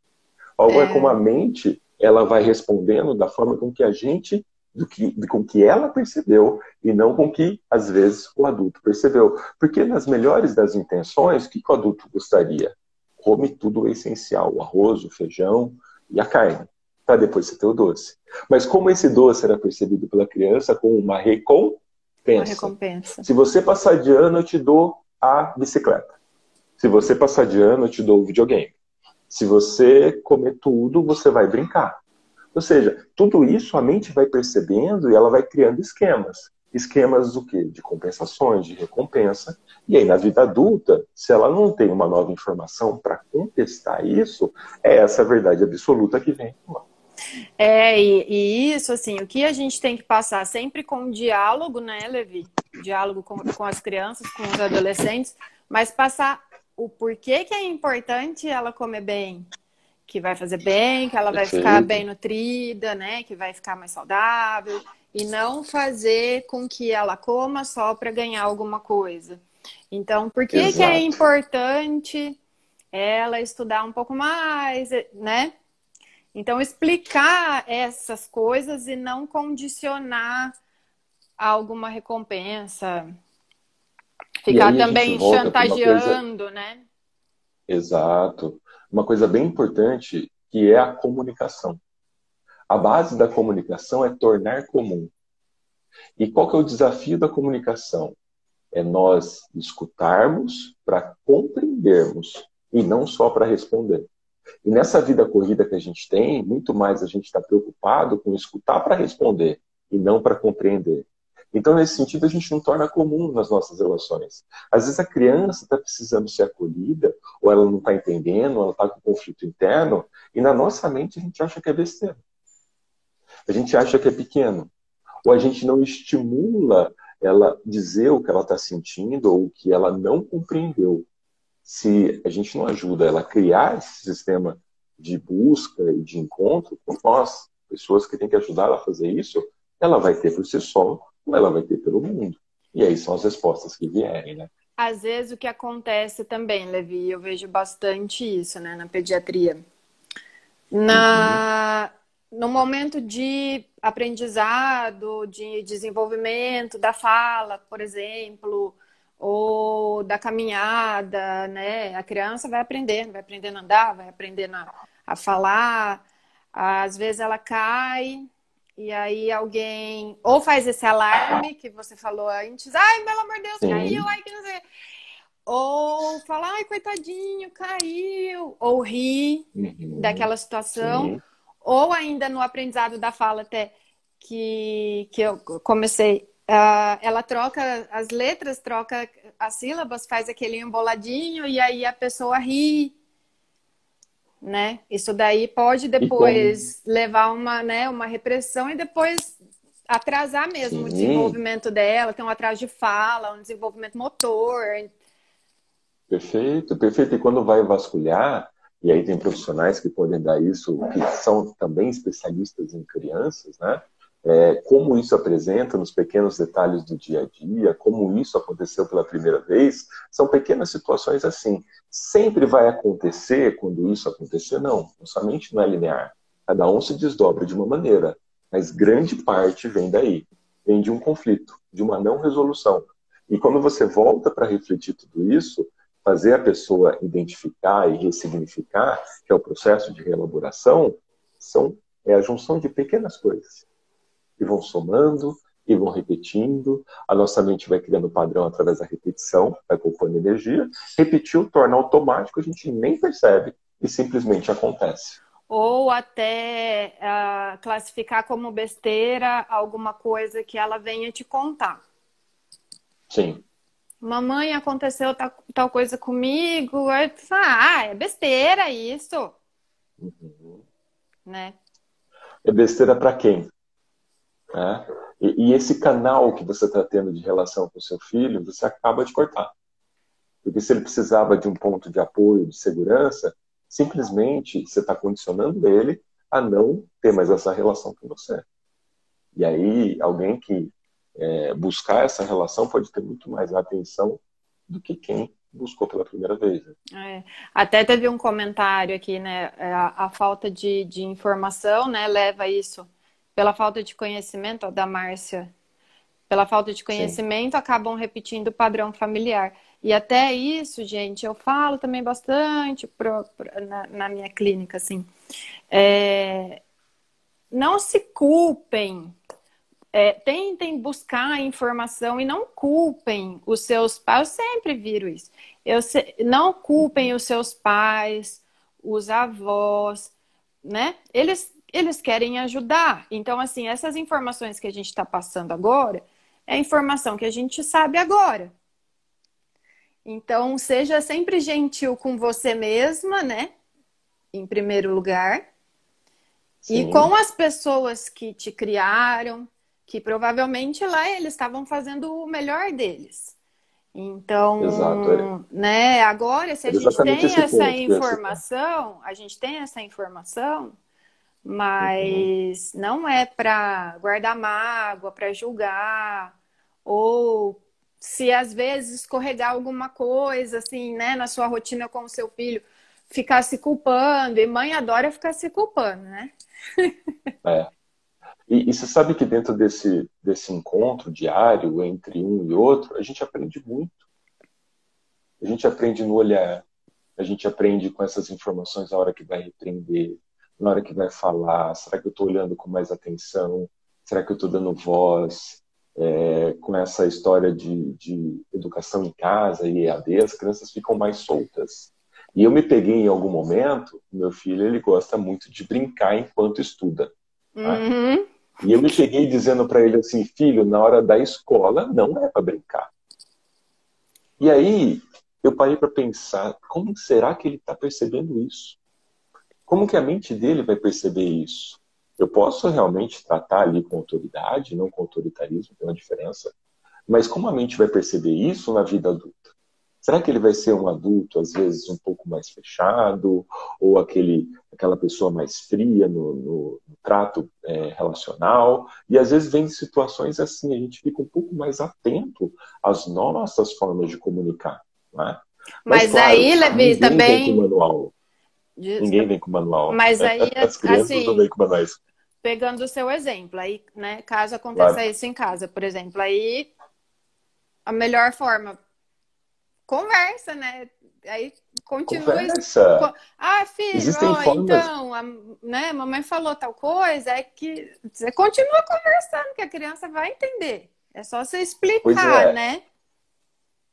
Speaker 2: Algo é, é como a mente, ela vai respondendo da forma com que a gente, do que, com que ela percebeu e não com que, às vezes, o adulto percebeu. Porque nas melhores das intenções, o que, que o adulto gostaria? Come tudo o essencial, o arroz, o feijão e a carne, para depois você ter o doce. Mas como esse doce era percebido pela criança como uma recompensa. Uma recompensa. Se você passar de ano, eu te dou a bicicleta. Se você passar de ano, eu te dou o videogame. Se você comer tudo, você vai brincar. Ou seja, tudo isso a mente vai percebendo e ela vai criando esquemas. Esquemas do quê? De compensações, de recompensa. E aí, na vida adulta, se ela não tem uma nova informação para contestar isso, é essa verdade absoluta que vem.
Speaker 1: É, e, e, isso, assim, o que a gente tem que passar sempre com diálogo, né, Levi? Diálogo com, com as crianças, com os adolescentes, mas passar o porquê que é importante ela comer bem, que vai fazer bem, que ela vai ficar bem nutrida, né? Que vai ficar mais saudável e não fazer com que ela coma só para ganhar alguma coisa. Então, por que, que é importante ela estudar um pouco mais, né? Então, explicar essas coisas e não condicionar alguma recompensa. Ficar também chantageando, coisa... né?
Speaker 2: Exato. Uma coisa bem importante que é a comunicação. A base da comunicação é tornar comum. E qual que é o desafio da comunicação? É nós escutarmos para compreendermos e não só para responder. E nessa vida corrida que a gente tem, muito mais a gente está preocupado com escutar para responder e não para compreender. Então, nesse sentido, a gente não torna comum nas nossas relações. Às vezes a criança está precisando ser acolhida, ou ela não está entendendo, ou ela está com conflito interno, e na nossa mente a gente acha que é besteira. A gente acha que é pequeno. Ou a gente não estimula ela dizer o que ela está sentindo ou o que ela não compreendeu se a gente não ajuda ela a criar esse sistema de busca e de encontro com nós, pessoas que têm que ajudar ela a fazer isso, ela vai ter por si só ela vai ter pelo mundo. E aí são as respostas que vierem, né?
Speaker 1: Às vezes o que acontece também, Levi, eu vejo bastante isso, né, na pediatria. Na... Uhum. No momento de aprendizado, de desenvolvimento da fala, por exemplo, ou da caminhada, né? A criança vai aprender, vai aprender a andar, vai aprender a, a falar. Às vezes ela cai e aí alguém ou faz esse alarme que você falou antes, ai, pelo amor de Deus, Sim. caiu, ai, que não sei. Ou fala, ai, coitadinho, caiu. Ou ri uhum. daquela situação. Sim. Ou ainda no aprendizado da fala até que, que eu comecei, Uh, ela troca as letras, troca as sílabas, faz aquele emboladinho e aí a pessoa ri, né? Isso daí pode depois levar uma, né, uma repressão e depois atrasar mesmo Sim. o desenvolvimento dela, tem um atraso de fala, um desenvolvimento motor.
Speaker 2: Perfeito, perfeito. E quando vai vasculhar, e aí tem profissionais que podem dar isso, que são também especialistas em crianças, né? É, como isso apresenta nos pequenos detalhes do dia a dia, como isso aconteceu pela primeira vez, são pequenas situações assim. Sempre vai acontecer quando isso acontecer? Não, nossa mente não é linear. Cada um se desdobra de uma maneira, mas grande parte vem daí, vem de um conflito, de uma não resolução. E quando você volta para refletir tudo isso, fazer a pessoa identificar e ressignificar, que é o processo de reelaboração, são, é a junção de pequenas coisas e vão somando e vão repetindo. A nossa mente vai criando padrão através da repetição, vai poupando energia. Repetiu torna automático, a gente nem percebe e simplesmente acontece.
Speaker 1: Ou até uh, classificar como besteira alguma coisa que ela venha te contar.
Speaker 2: Sim.
Speaker 1: Mamãe, aconteceu tal, tal coisa comigo. Aí, ah, é besteira isso. Uhum. Né?
Speaker 2: É besteira para quem? Né? E, e, esse canal que você está tendo de relação com o seu filho, você acaba de cortar. Porque se ele precisava de um ponto de apoio, de segurança, simplesmente você está condicionando ele a não ter mais essa relação com você. E aí, alguém que é, buscar essa relação pode ter muito mais atenção do que quem buscou pela primeira vez. Né?
Speaker 1: É. Até teve um comentário aqui, né? A, a falta de, de informação, né, leva isso pela falta de conhecimento, ó, da Márcia, pela falta de conhecimento, Sim. acabam repetindo o padrão familiar. E até isso, gente, eu falo também bastante pro, pro, na, na, minha clínica, assim. É, não se culpem. É, tentem buscar informação e não culpem os seus pais. Eu sempre viro isso. Eu se, não culpem os seus pais, os avós, né? Eles eles querem ajudar. Então, assim, essas informações que a gente está passando agora é informação que a gente sabe agora. Então, seja sempre gentil com você mesma, né? Em primeiro lugar. Sim. E com as pessoas que te criaram, que provavelmente lá eles estavam fazendo o melhor deles. Então, Exato, é. né, agora se a gente tem essa informação, a gente tem essa informação, mas uhum. não é para guardar mágoa, para julgar, ou se às vezes escorregar alguma coisa, assim, né, na sua rotina com o seu filho, ficar se culpando, e mãe adora ficar se culpando, né?
Speaker 2: é. E, e, você sabe que dentro desse, desse encontro diário entre um e outro, a gente aprende muito. A gente aprende no olhar, a gente aprende com essas informações a hora que vai repreender, na hora que vai falar? Será que eu estou olhando com mais atenção? Será que eu estou dando voz? É, com essa história de, de, educação em casa e EAD, as crianças ficam mais soltas. E eu me peguei em algum momento, meu filho ele gosta muito de brincar enquanto estuda. Tá? Uhum. E eu me peguei dizendo para ele assim, filho, na hora da escola não é para brincar. E aí eu parei para pensar, como será que ele está percebendo isso? Como que a mente dele vai perceber isso? Eu posso realmente tratar ali com autoridade, não com autoritarismo, tem uma diferença. Mas como a mente vai perceber isso na vida adulta? Será que ele vai ser um adulto, às vezes, um pouco mais fechado, ou aquele, aquela pessoa mais fria no, no, no trato é, relacional? E às vezes vem situações assim, a gente fica um pouco mais atento às nossas formas de comunicar. Né?
Speaker 1: Mas, Mas claro, aí, Levi, também.
Speaker 2: Manual. Ninguém vem com manual.
Speaker 1: Mas aí,
Speaker 2: As crianças assim, não vêm com manuais.
Speaker 1: pegando o seu exemplo, aí, né, caso aconteça claro. isso em casa, por exemplo, aí a melhor forma, conversa, né? Aí continua.
Speaker 2: Conversa.
Speaker 1: Ah, filho, ó, formas... então, a, né, mamãe falou tal coisa, é que você continua conversando, que a criança vai entender. É só você explicar, é. né?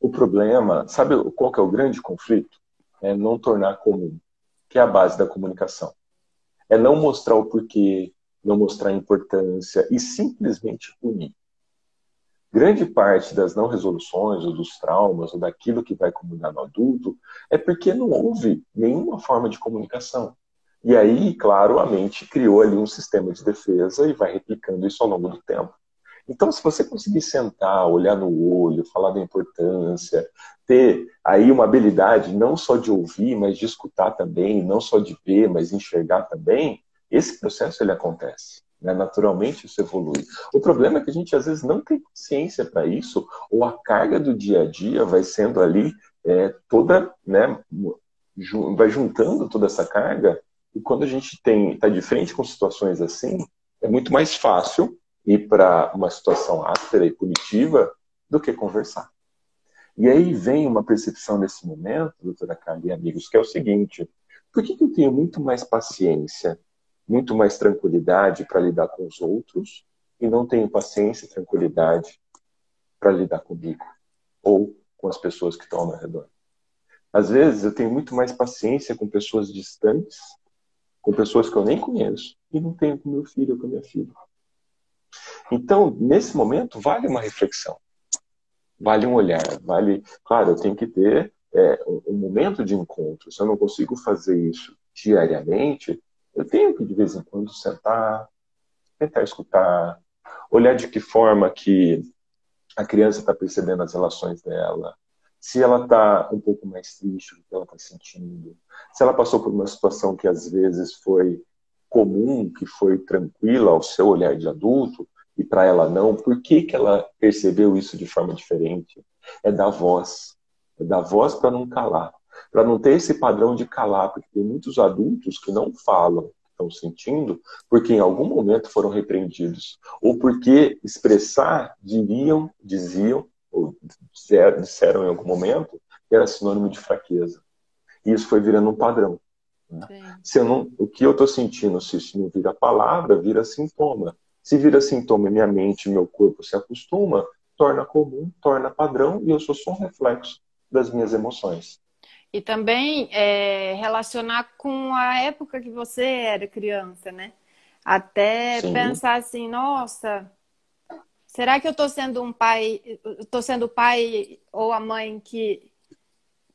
Speaker 2: O problema, sabe qual que é o grande conflito? É não tornar comum, que é a base da comunicação. É não mostrar o porquê, não mostrar a importância e simplesmente punir. Grande parte das não resoluções, ou dos traumas, ou daquilo que vai comunicar no adulto, é porque não houve nenhuma forma de comunicação. E aí, claro, a mente criou ali um sistema de defesa e vai replicando isso ao longo do tempo. Então, se você conseguir sentar, olhar no olho, falar da importância, ter aí uma habilidade não só de ouvir, mas de escutar também, não só de ver, mas enxergar também, esse processo ele acontece. Né? Naturalmente isso evolui. O problema é que a gente às vezes não tem consciência para isso, ou a carga do dia a dia vai sendo ali é, toda, né, vai juntando toda essa carga, e quando a gente está de frente com situações assim, é muito mais fácil ir para uma situação áspera e punitiva do que conversar. E aí vem uma percepção nesse momento, doutora Carla e amigos, que é o seguinte: por que, que eu tenho muito mais paciência muito mais tranquilidade para lidar com os outros e não tenho paciência e tranquilidade para lidar comigo ou com as pessoas que estão ao meu redor. Às vezes eu tenho muito mais paciência com pessoas distantes, com pessoas que eu nem conheço, e não tenho com meu filho ou com minha filha. Então, nesse momento, vale uma reflexão, vale um olhar, vale. Claro, eu tenho que ter é, um momento de encontro. Se eu não consigo fazer isso diariamente, eu tenho que, de vez em quando, sentar, tentar escutar, olhar de que forma que a criança está percebendo as relações dela, se ela está um pouco mais triste do que ela está sentindo, se ela passou por uma situação que às vezes foi comum, que foi tranquila ao seu olhar de adulto, e para ela não, por que, que ela percebeu isso de forma diferente? É da voz. É da voz para não calar para não ter esse padrão de calar, porque tem muitos adultos que não falam estão sentindo, porque em algum momento foram repreendidos, ou porque expressar diriam, diziam, ou disseram em algum momento, que era sinônimo de fraqueza. E isso foi virando um padrão. Né? Se eu não, o que eu estou sentindo, se isso não vira palavra, vira sintoma. Se vira sintoma, minha mente, meu corpo se acostuma, torna comum, torna padrão, e eu sou só um reflexo das minhas emoções.
Speaker 1: E também é, relacionar com a época que você era criança, né? Até Sim. pensar assim, nossa, será que eu estou sendo um pai, estou sendo o pai ou a mãe que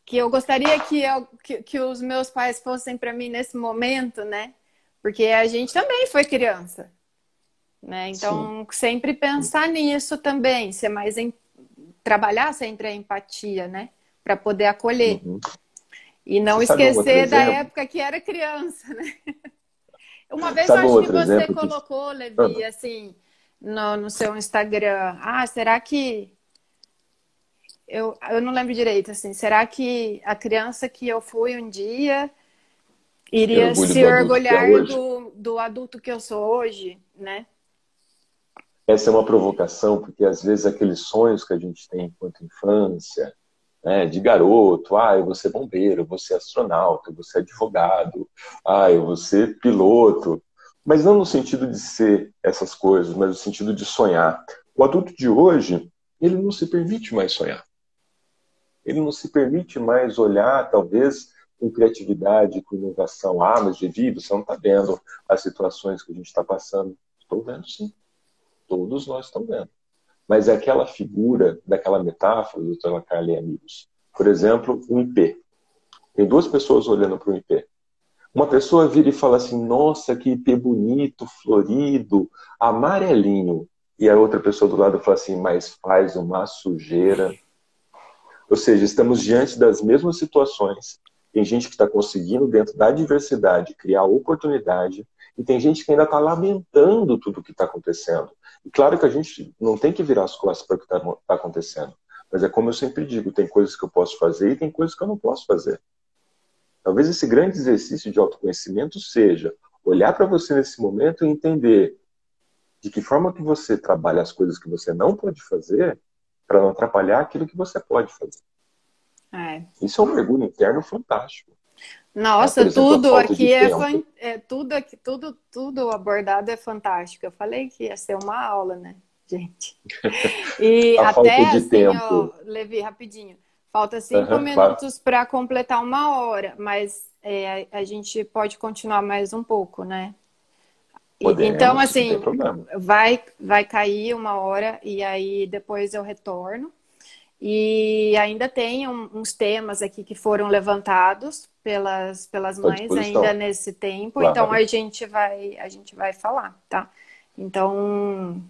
Speaker 1: que eu gostaria que, eu, que, que os meus pais fossem para mim nesse momento, né? Porque a gente também foi criança, né? Então Sim. sempre pensar nisso também, ser mais em, trabalhar sempre a empatia, né? Para poder acolher. Uhum. E não você esquecer da época que era criança, né? Uma vez sabe acho que você colocou, que... Levi, ah. assim, no, no seu Instagram, ah, será que eu, eu não lembro direito, assim, será que a criança que eu fui um dia iria se do é orgulhar é do, do adulto que eu sou hoje, né?
Speaker 2: Essa é uma provocação, porque às vezes aqueles sonhos que a gente tem enquanto infância, né, de garoto, ah, eu vou ser bombeiro, eu vou ser astronauta, eu vou ser advogado, ah, eu vou ser piloto. Mas não no sentido de ser essas coisas, mas no sentido de sonhar. O adulto de hoje, ele não se permite mais sonhar. Ele não se permite mais olhar, talvez, com criatividade, com inovação. Ah, mas Vivi, você não está vendo as situações que a gente está passando. Estou vendo sim. Todos nós estamos vendo mas é aquela figura daquela metáfora, doutora Carla e amigos. Por exemplo, um IP. Tem duas pessoas olhando para o IP. Uma pessoa vira e fala assim: Nossa, que IP bonito, florido, amarelinho. E a outra pessoa do lado fala assim: Mas faz uma sujeira. Ou seja, estamos diante das mesmas situações. Tem gente que está conseguindo, dentro da diversidade, criar oportunidade, e tem gente que ainda está lamentando tudo o que está acontecendo. E claro que a gente não tem que virar as costas para o que está tá acontecendo. Mas é como eu sempre digo, tem coisas que eu posso fazer e tem coisas que eu não posso fazer. Talvez esse grande exercício de autoconhecimento seja olhar para você nesse momento e entender de que forma que você trabalha as coisas que você não pode fazer para não atrapalhar aquilo que você pode fazer. É. Isso é um mergulho interno fantástico.
Speaker 1: Nossa, é, exemplo, tudo aqui é, é, tudo aqui, tudo, tudo abordado é fantástico. Eu falei que ia ser uma aula, né, gente? E até assim, tempo. ó, Levi, rapidinho. Falta cinco uhum, minutos para completar uma hora, mas é, a, gente pode continuar mais um pouco, né? Podemos, então, assim, vai, vai cair uma hora e aí depois eu retorno. E ainda tem um, uns temas aqui que foram levantados pelas, pelas mães ainda nesse tempo. Claro. Então a gente vai a gente vai falar, tá? Então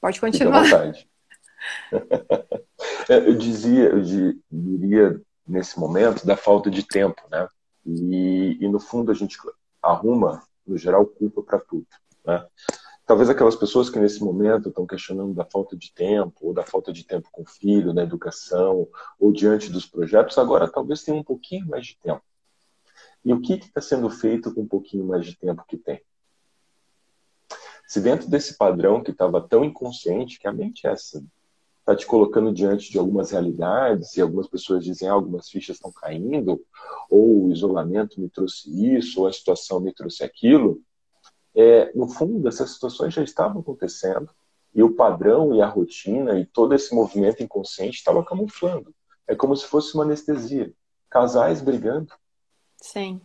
Speaker 1: pode continuar.
Speaker 2: É, eu dizia, eu diria nesse momento da falta de tempo, né? E, e no fundo a gente arruma, no geral, culpa para tudo, né? Talvez aquelas pessoas que nesse momento estão questionando da falta de tempo, ou da falta de tempo com o filho, na educação, ou diante dos projetos, agora talvez tenham um pouquinho mais de tempo. E o que está sendo feito com um pouquinho mais de tempo que tem? Se dentro desse padrão que estava tão inconsciente, que a mente é essa, está te colocando diante de algumas realidades, e algumas pessoas dizem ah, algumas fichas estão caindo, ou o isolamento me trouxe isso, ou a situação me trouxe aquilo, é, no fundo, essas situações já estavam acontecendo, e o padrão e a rotina e todo esse movimento inconsciente estava camuflando. É como se fosse uma anestesia. Casais brigando.
Speaker 1: Sim.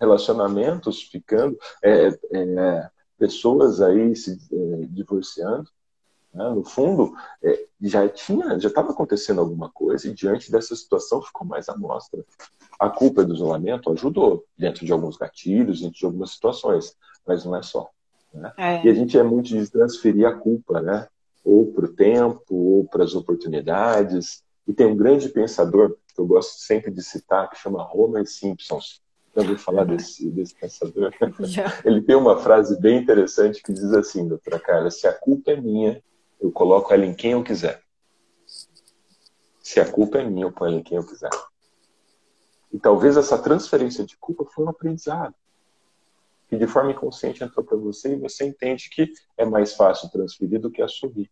Speaker 2: Relacionamentos ficando, é, é, pessoas aí se é, divorciando. Né? No fundo, é, já tinha, já estava acontecendo alguma coisa e diante dessa situação ficou mais à mostra. A culpa do isolamento ajudou dentro de alguns gatilhos, dentro de algumas situações, mas não é só. Né? É. E a gente é muito de transferir a culpa, né? Ou para o tempo, ou para as oportunidades. E tem um grande pensador que eu gosto sempre de citar, que chama Homer Simpsons. Já ouviu falar desse, desse pensador? Ele tem uma frase bem interessante que diz assim, doutora Carla, se a culpa é minha, eu coloco ela em quem eu quiser. Se a culpa é minha, eu ponho ela em quem eu quiser. E talvez essa transferência de culpa foi um aprendizado. Que de forma inconsciente entrou para você e você entende que é mais fácil transferir do que assumir.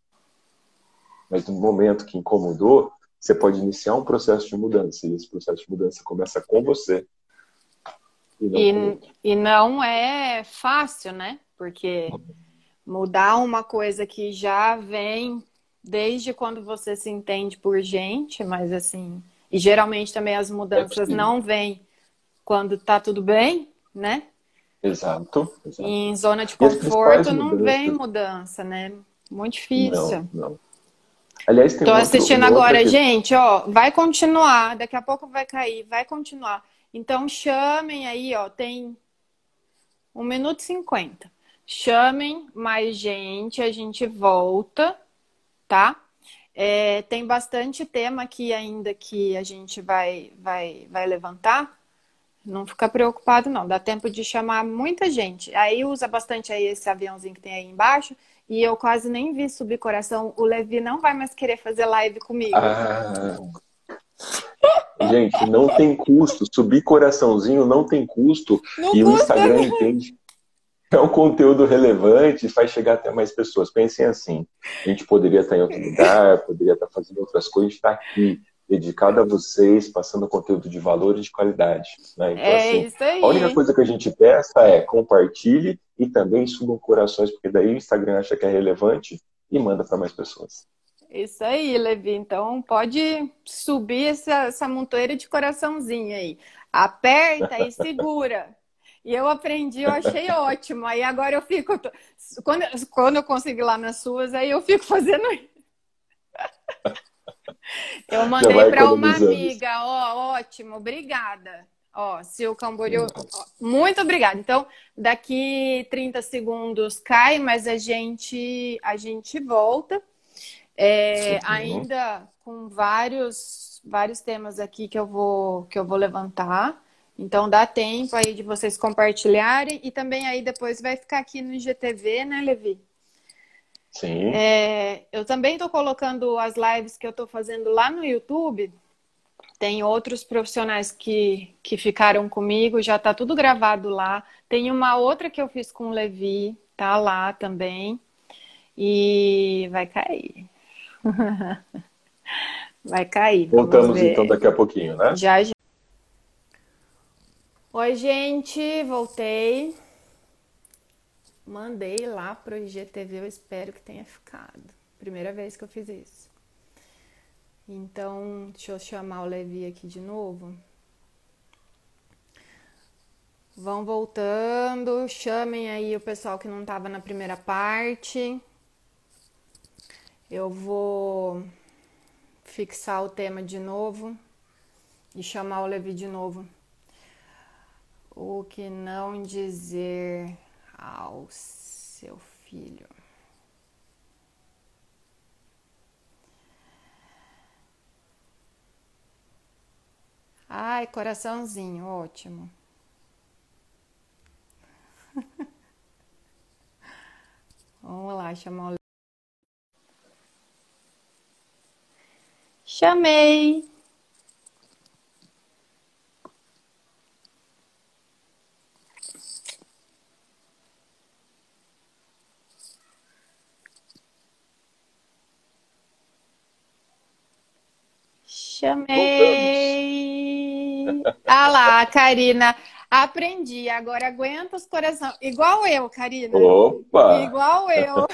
Speaker 2: Mas no momento que incomodou, você pode iniciar um processo de mudança. E esse processo de mudança começa com você.
Speaker 1: E não, e, e não é fácil, né? Porque mudar uma coisa que já vem desde quando você se entende por gente, mas assim, e geralmente também as mudanças é não vêm quando tá tudo bem, né?
Speaker 2: Exato. exato.
Speaker 1: em zona de conforto não mudanças... vem mudança, né? Muito difícil.
Speaker 2: Não, não. Aliás, tem
Speaker 1: Tô assistindo agora, que... gente, ó, vai continuar, daqui a pouco vai cair, vai continuar. Então chamem aí, ó, tem um minuto e cinquenta. Chamem mais gente, a gente volta, tá? É, tem bastante tema aqui ainda que a gente vai, vai, vai levantar. Não fica preocupado, não. Dá tempo de chamar muita gente. Aí usa bastante aí esse aviãozinho que tem aí embaixo. E eu quase nem vi subir coração. O Levi não vai mais querer fazer live comigo. Ah.
Speaker 2: Gente, não tem custo. Subir coraçãozinho não tem custo. Não e custa. o Instagram entende é um conteúdo relevante e faz chegar até mais pessoas. Pensem assim: a gente poderia estar em outro lugar, poderia estar fazendo outras coisas, está aqui, dedicado a vocês, passando conteúdo de valor e de qualidade. Né?
Speaker 1: Então, é assim, isso aí.
Speaker 2: A única coisa que a gente peça é compartilhe e também subam corações, porque daí o Instagram acha que é relevante e manda para mais pessoas.
Speaker 1: Isso aí, Levi. Então pode subir essa, essa montoeira de coraçãozinho aí. Aperta e segura. E eu aprendi, eu achei ótimo. Aí agora eu fico. Quando, quando eu conseguir lá nas suas, aí eu fico fazendo. Eu mandei para uma amiga, ó, ótimo, obrigada. Ó, se o Camboriú. Muito obrigada. Então, daqui 30 segundos cai, mas a gente, a gente volta. É, ainda com vários, vários temas aqui que eu vou, que eu vou levantar. Então dá tempo aí de vocês compartilharem e também aí depois vai ficar aqui no IGTV, né, Levi?
Speaker 2: Sim.
Speaker 1: É, eu também estou colocando as lives que eu estou fazendo lá no YouTube. Tem outros profissionais que, que ficaram comigo, já tá tudo gravado lá. Tem uma outra que eu fiz com o Levi, tá lá também. E vai cair. vai cair.
Speaker 2: Voltamos então daqui a pouquinho, né?
Speaker 1: Já, já. Oi, gente, voltei. Mandei lá pro IGTV, eu espero que tenha ficado. Primeira vez que eu fiz isso. Então, deixa eu chamar o Levi aqui de novo. Vão voltando, chamem aí o pessoal que não estava na primeira parte. Eu vou fixar o tema de novo e chamar o Levi de novo. O que não dizer ao seu filho. Ai, coraçãozinho, ótimo. Vamos lá, chamar o. Chamei. Chamei. Ah lá, Karina. Aprendi, agora aguenta os corações. Igual eu, Karina.
Speaker 2: Opa!
Speaker 1: Igual eu.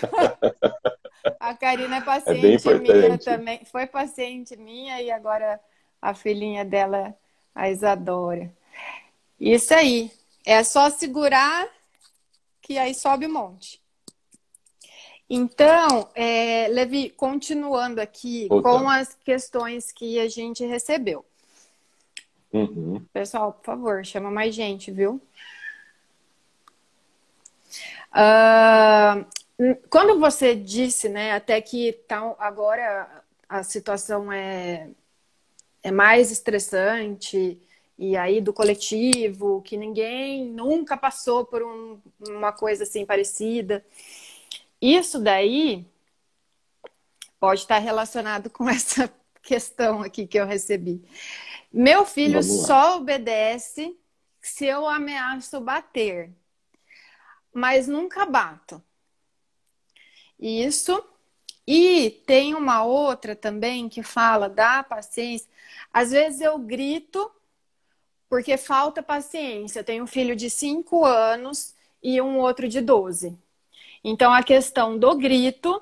Speaker 1: A Karina é, é paciente é minha também. Foi paciente minha e agora a filhinha dela, a Isadora. Isso aí. É só segurar que aí sobe o um monte. Então, é, Levi, continuando aqui com as questões que a gente recebeu.
Speaker 2: Uhum.
Speaker 1: Pessoal, por favor, chama mais gente, viu? Uh, quando você disse, né, até que tá, agora a situação é, é mais estressante, e aí do coletivo, que ninguém nunca passou por um, uma coisa assim parecida. Isso daí pode estar relacionado com essa questão aqui que eu recebi. Meu filho só obedece se eu ameaço bater, mas nunca bato. Isso. E tem uma outra também que fala da paciência. Às vezes eu grito porque falta paciência. Eu tenho um filho de 5 anos e um outro de 12. Então, a questão do grito,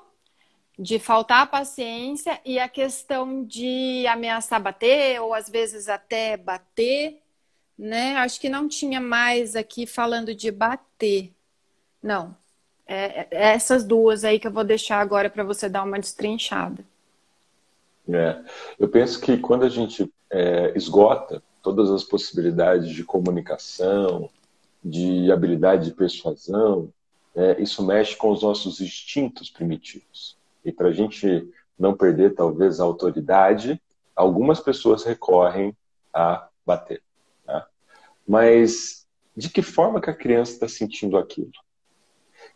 Speaker 1: de faltar paciência e a questão de ameaçar bater, ou às vezes até bater, né? Acho que não tinha mais aqui falando de bater. Não. É, é essas duas aí que eu vou deixar agora para você dar uma destrinchada.
Speaker 2: É, eu penso que quando a gente é, esgota todas as possibilidades de comunicação, de habilidade de persuasão, é, isso mexe com os nossos instintos primitivos. E para a gente não perder, talvez, a autoridade, algumas pessoas recorrem a bater. Tá? Mas de que forma que a criança está sentindo aquilo?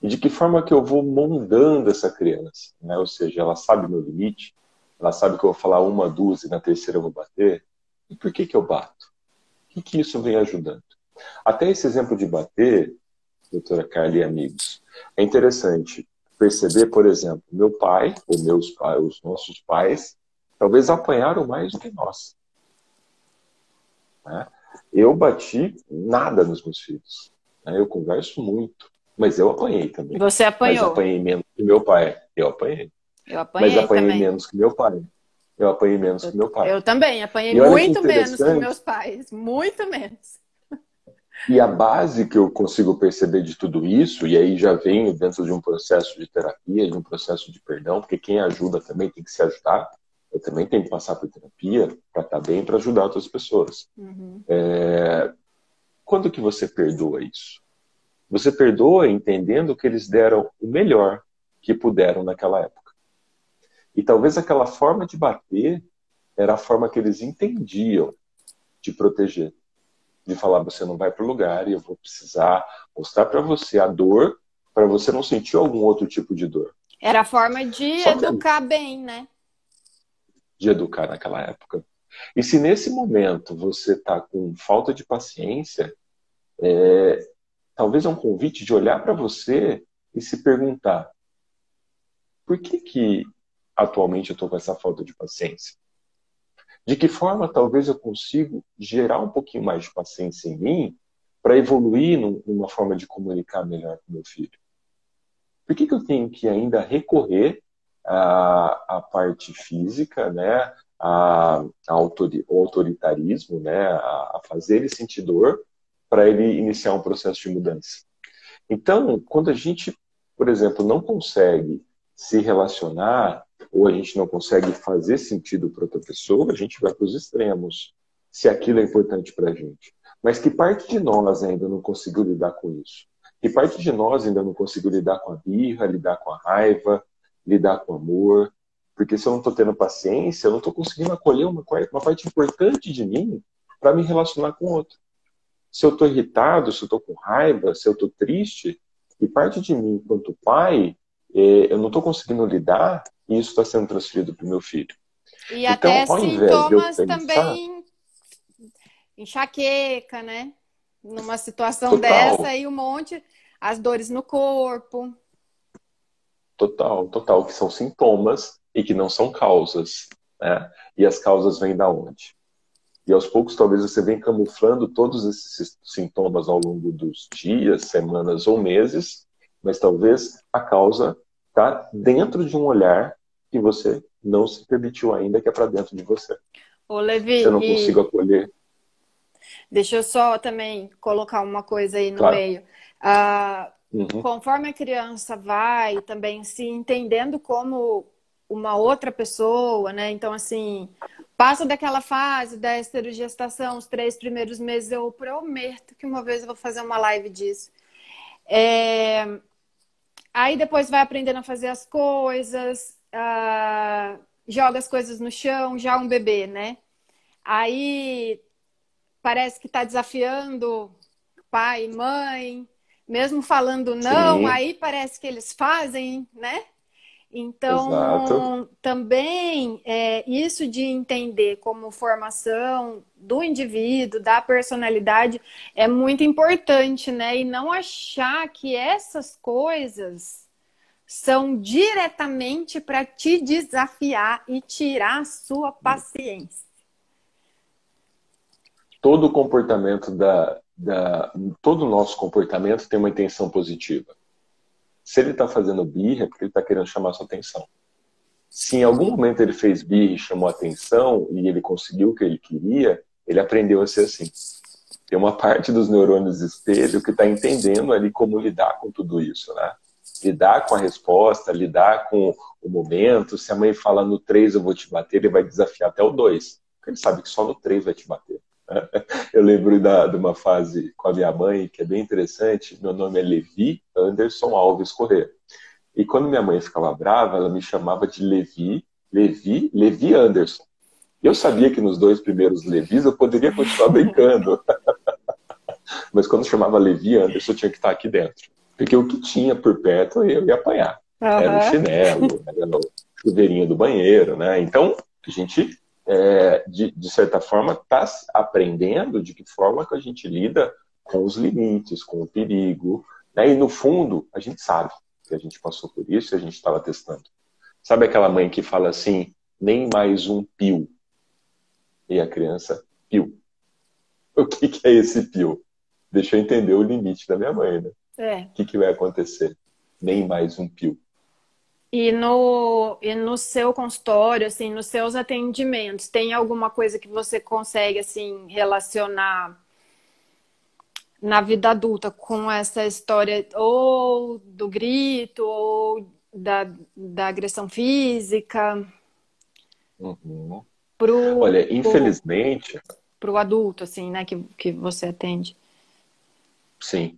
Speaker 2: E de que forma que eu vou moldando essa criança? Né? Ou seja, ela sabe meu limite, ela sabe que eu vou falar uma, duas e na terceira eu vou bater. E por que, que eu bato? O que, que isso vem ajudando? Até esse exemplo de bater, doutora Carla e amigos. É interessante perceber, por exemplo, meu pai, ou meus pais, os nossos pais, talvez apanharam mais do que nós. Né? Eu bati nada nos meus filhos. Né? Eu converso muito, mas eu apanhei também.
Speaker 1: Você apanhou?
Speaker 2: Mas apanhei menos que meu pai. Eu apanhei.
Speaker 1: Eu apanhei
Speaker 2: mas apanhei
Speaker 1: também.
Speaker 2: menos que meu pai. Eu apanhei menos
Speaker 1: eu,
Speaker 2: que meu pai.
Speaker 1: Eu também, apanhei muito menos que meus pais. Muito menos.
Speaker 2: E a base que eu consigo perceber de tudo isso, e aí já venho dentro de um processo de terapia, de um processo de perdão, porque quem ajuda também tem que se ajudar. Eu também tenho que passar por terapia para estar bem, para ajudar outras pessoas.
Speaker 1: Uhum.
Speaker 2: É... Quando que você perdoa isso? Você perdoa entendendo que eles deram o melhor que puderam naquela época. E talvez aquela forma de bater era a forma que eles entendiam de proteger de falar você não vai para o lugar e eu vou precisar mostrar para você a dor para você não sentir algum outro tipo de dor.
Speaker 1: Era a forma de Só educar que... bem, né?
Speaker 2: De educar naquela época. E se nesse momento você está com falta de paciência, é, talvez é um convite de olhar para você e se perguntar: por que, que atualmente eu estou com essa falta de paciência? De que forma talvez eu consiga gerar um pouquinho mais de paciência em mim para evoluir numa forma de comunicar melhor com meu filho? Por que, que eu tenho que ainda recorrer à, à parte física, né, a, autoritarismo, né, a, a fazer ele sentir dor para ele iniciar um processo de mudança? Então, quando a gente, por exemplo, não consegue se relacionar ou a gente não consegue fazer sentido para outra pessoa, a gente vai para os extremos, se aquilo é importante para a gente. Mas que parte de nós ainda não conseguiu lidar com isso? Que parte de nós ainda não conseguiu lidar com a birra, lidar com a raiva, lidar com o amor? Porque se eu não estou tendo paciência, eu não estou conseguindo acolher uma, uma parte importante de mim para me relacionar com o outro. Se eu estou irritado, se eu estou com raiva, se eu estou triste, que parte de mim, enquanto pai, é, eu não estou conseguindo lidar e isso está sendo transferido para o meu filho.
Speaker 1: E então, até sintomas pensar... também, enxaqueca, né? Numa situação Total. dessa aí um monte, as dores no corpo.
Speaker 2: Total, total, que são sintomas e que não são causas, né? E as causas vêm da onde? E aos poucos, talvez você venha camuflando todos esses sintomas ao longo dos dias, semanas ou meses, mas talvez a causa está dentro de um olhar que você não se permitiu ainda, que é para dentro de você.
Speaker 1: Ô, Levi,
Speaker 2: você não e... consigo acolher.
Speaker 1: Deixa eu só também colocar uma coisa aí no claro. meio. Ah, uhum. Conforme a criança vai também se entendendo como uma outra pessoa, né? Então, assim, passa daquela fase da esterogestação, os três primeiros meses, eu prometo que uma vez eu vou fazer uma live disso. É, Aí depois vai aprendendo a fazer as coisas, uh, joga as coisas no chão, já um bebê, né? Aí parece que está desafiando pai, mãe, mesmo falando não, Sim. aí parece que eles fazem, né? Então, Exato. também é, isso de entender como formação do indivíduo, da personalidade, é muito importante, né? E não achar que essas coisas são diretamente para te desafiar e tirar a sua paciência.
Speaker 2: Todo comportamento da, da todo nosso comportamento tem uma intenção positiva. Se ele está fazendo birra, é porque ele está querendo chamar sua atenção. Se em algum momento ele fez birra e chamou atenção e ele conseguiu o que ele queria, ele aprendeu a ser assim. Tem uma parte dos neurônios espelho que está entendendo ali como lidar com tudo isso, né? Lidar com a resposta, lidar com o momento. Se a mãe fala no 3 eu vou te bater, ele vai desafiar até o 2. Porque ele sabe que só no 3 vai te bater. Eu lembro da, de uma fase com a minha mãe que é bem interessante. Meu nome é Levi Anderson Alves Corrêa. E quando minha mãe ficava brava, ela me chamava de Levi, Levi, Levi Anderson. Eu sabia que nos dois primeiros Levis eu poderia continuar brincando. Mas quando chamava Levi Anderson, eu tinha que estar aqui dentro. Porque o que tinha por perto eu ia apanhar. Uhum. Era o chinelo, era o chuveirinho do banheiro, né? Então, a gente é, de, de, certa forma, está aprendendo de que forma que a gente lida com os limites, com o perigo. Né? E, no fundo, a gente sabe que a gente passou por isso e a gente estava testando. Sabe aquela mãe que fala assim, nem mais um pio? E a criança, pio. O que, que é esse pio? Deixa eu entender o limite da minha mãe, né? É. O que, que vai acontecer? Nem mais um pio.
Speaker 1: E no, e no seu consultório, assim, nos seus atendimentos, tem alguma coisa que você consegue, assim, relacionar na vida adulta com essa história ou do grito ou da, da agressão física?
Speaker 2: Uhum. Pro, Olha, infelizmente...
Speaker 1: Para o adulto, assim, né, que, que você atende.
Speaker 2: Sim.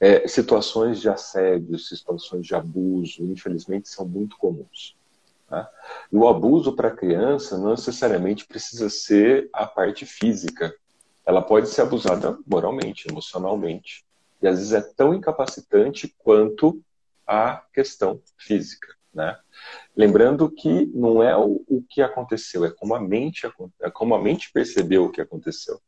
Speaker 2: É, situações de assédio, situações de abuso, infelizmente, são muito comuns. Tá? E o abuso para a criança não necessariamente precisa ser a parte física. Ela pode ser abusada moralmente, emocionalmente. E às vezes é tão incapacitante quanto a questão física. né? Lembrando que não é o, o que aconteceu, é como a mente é como a mente percebeu o que aconteceu.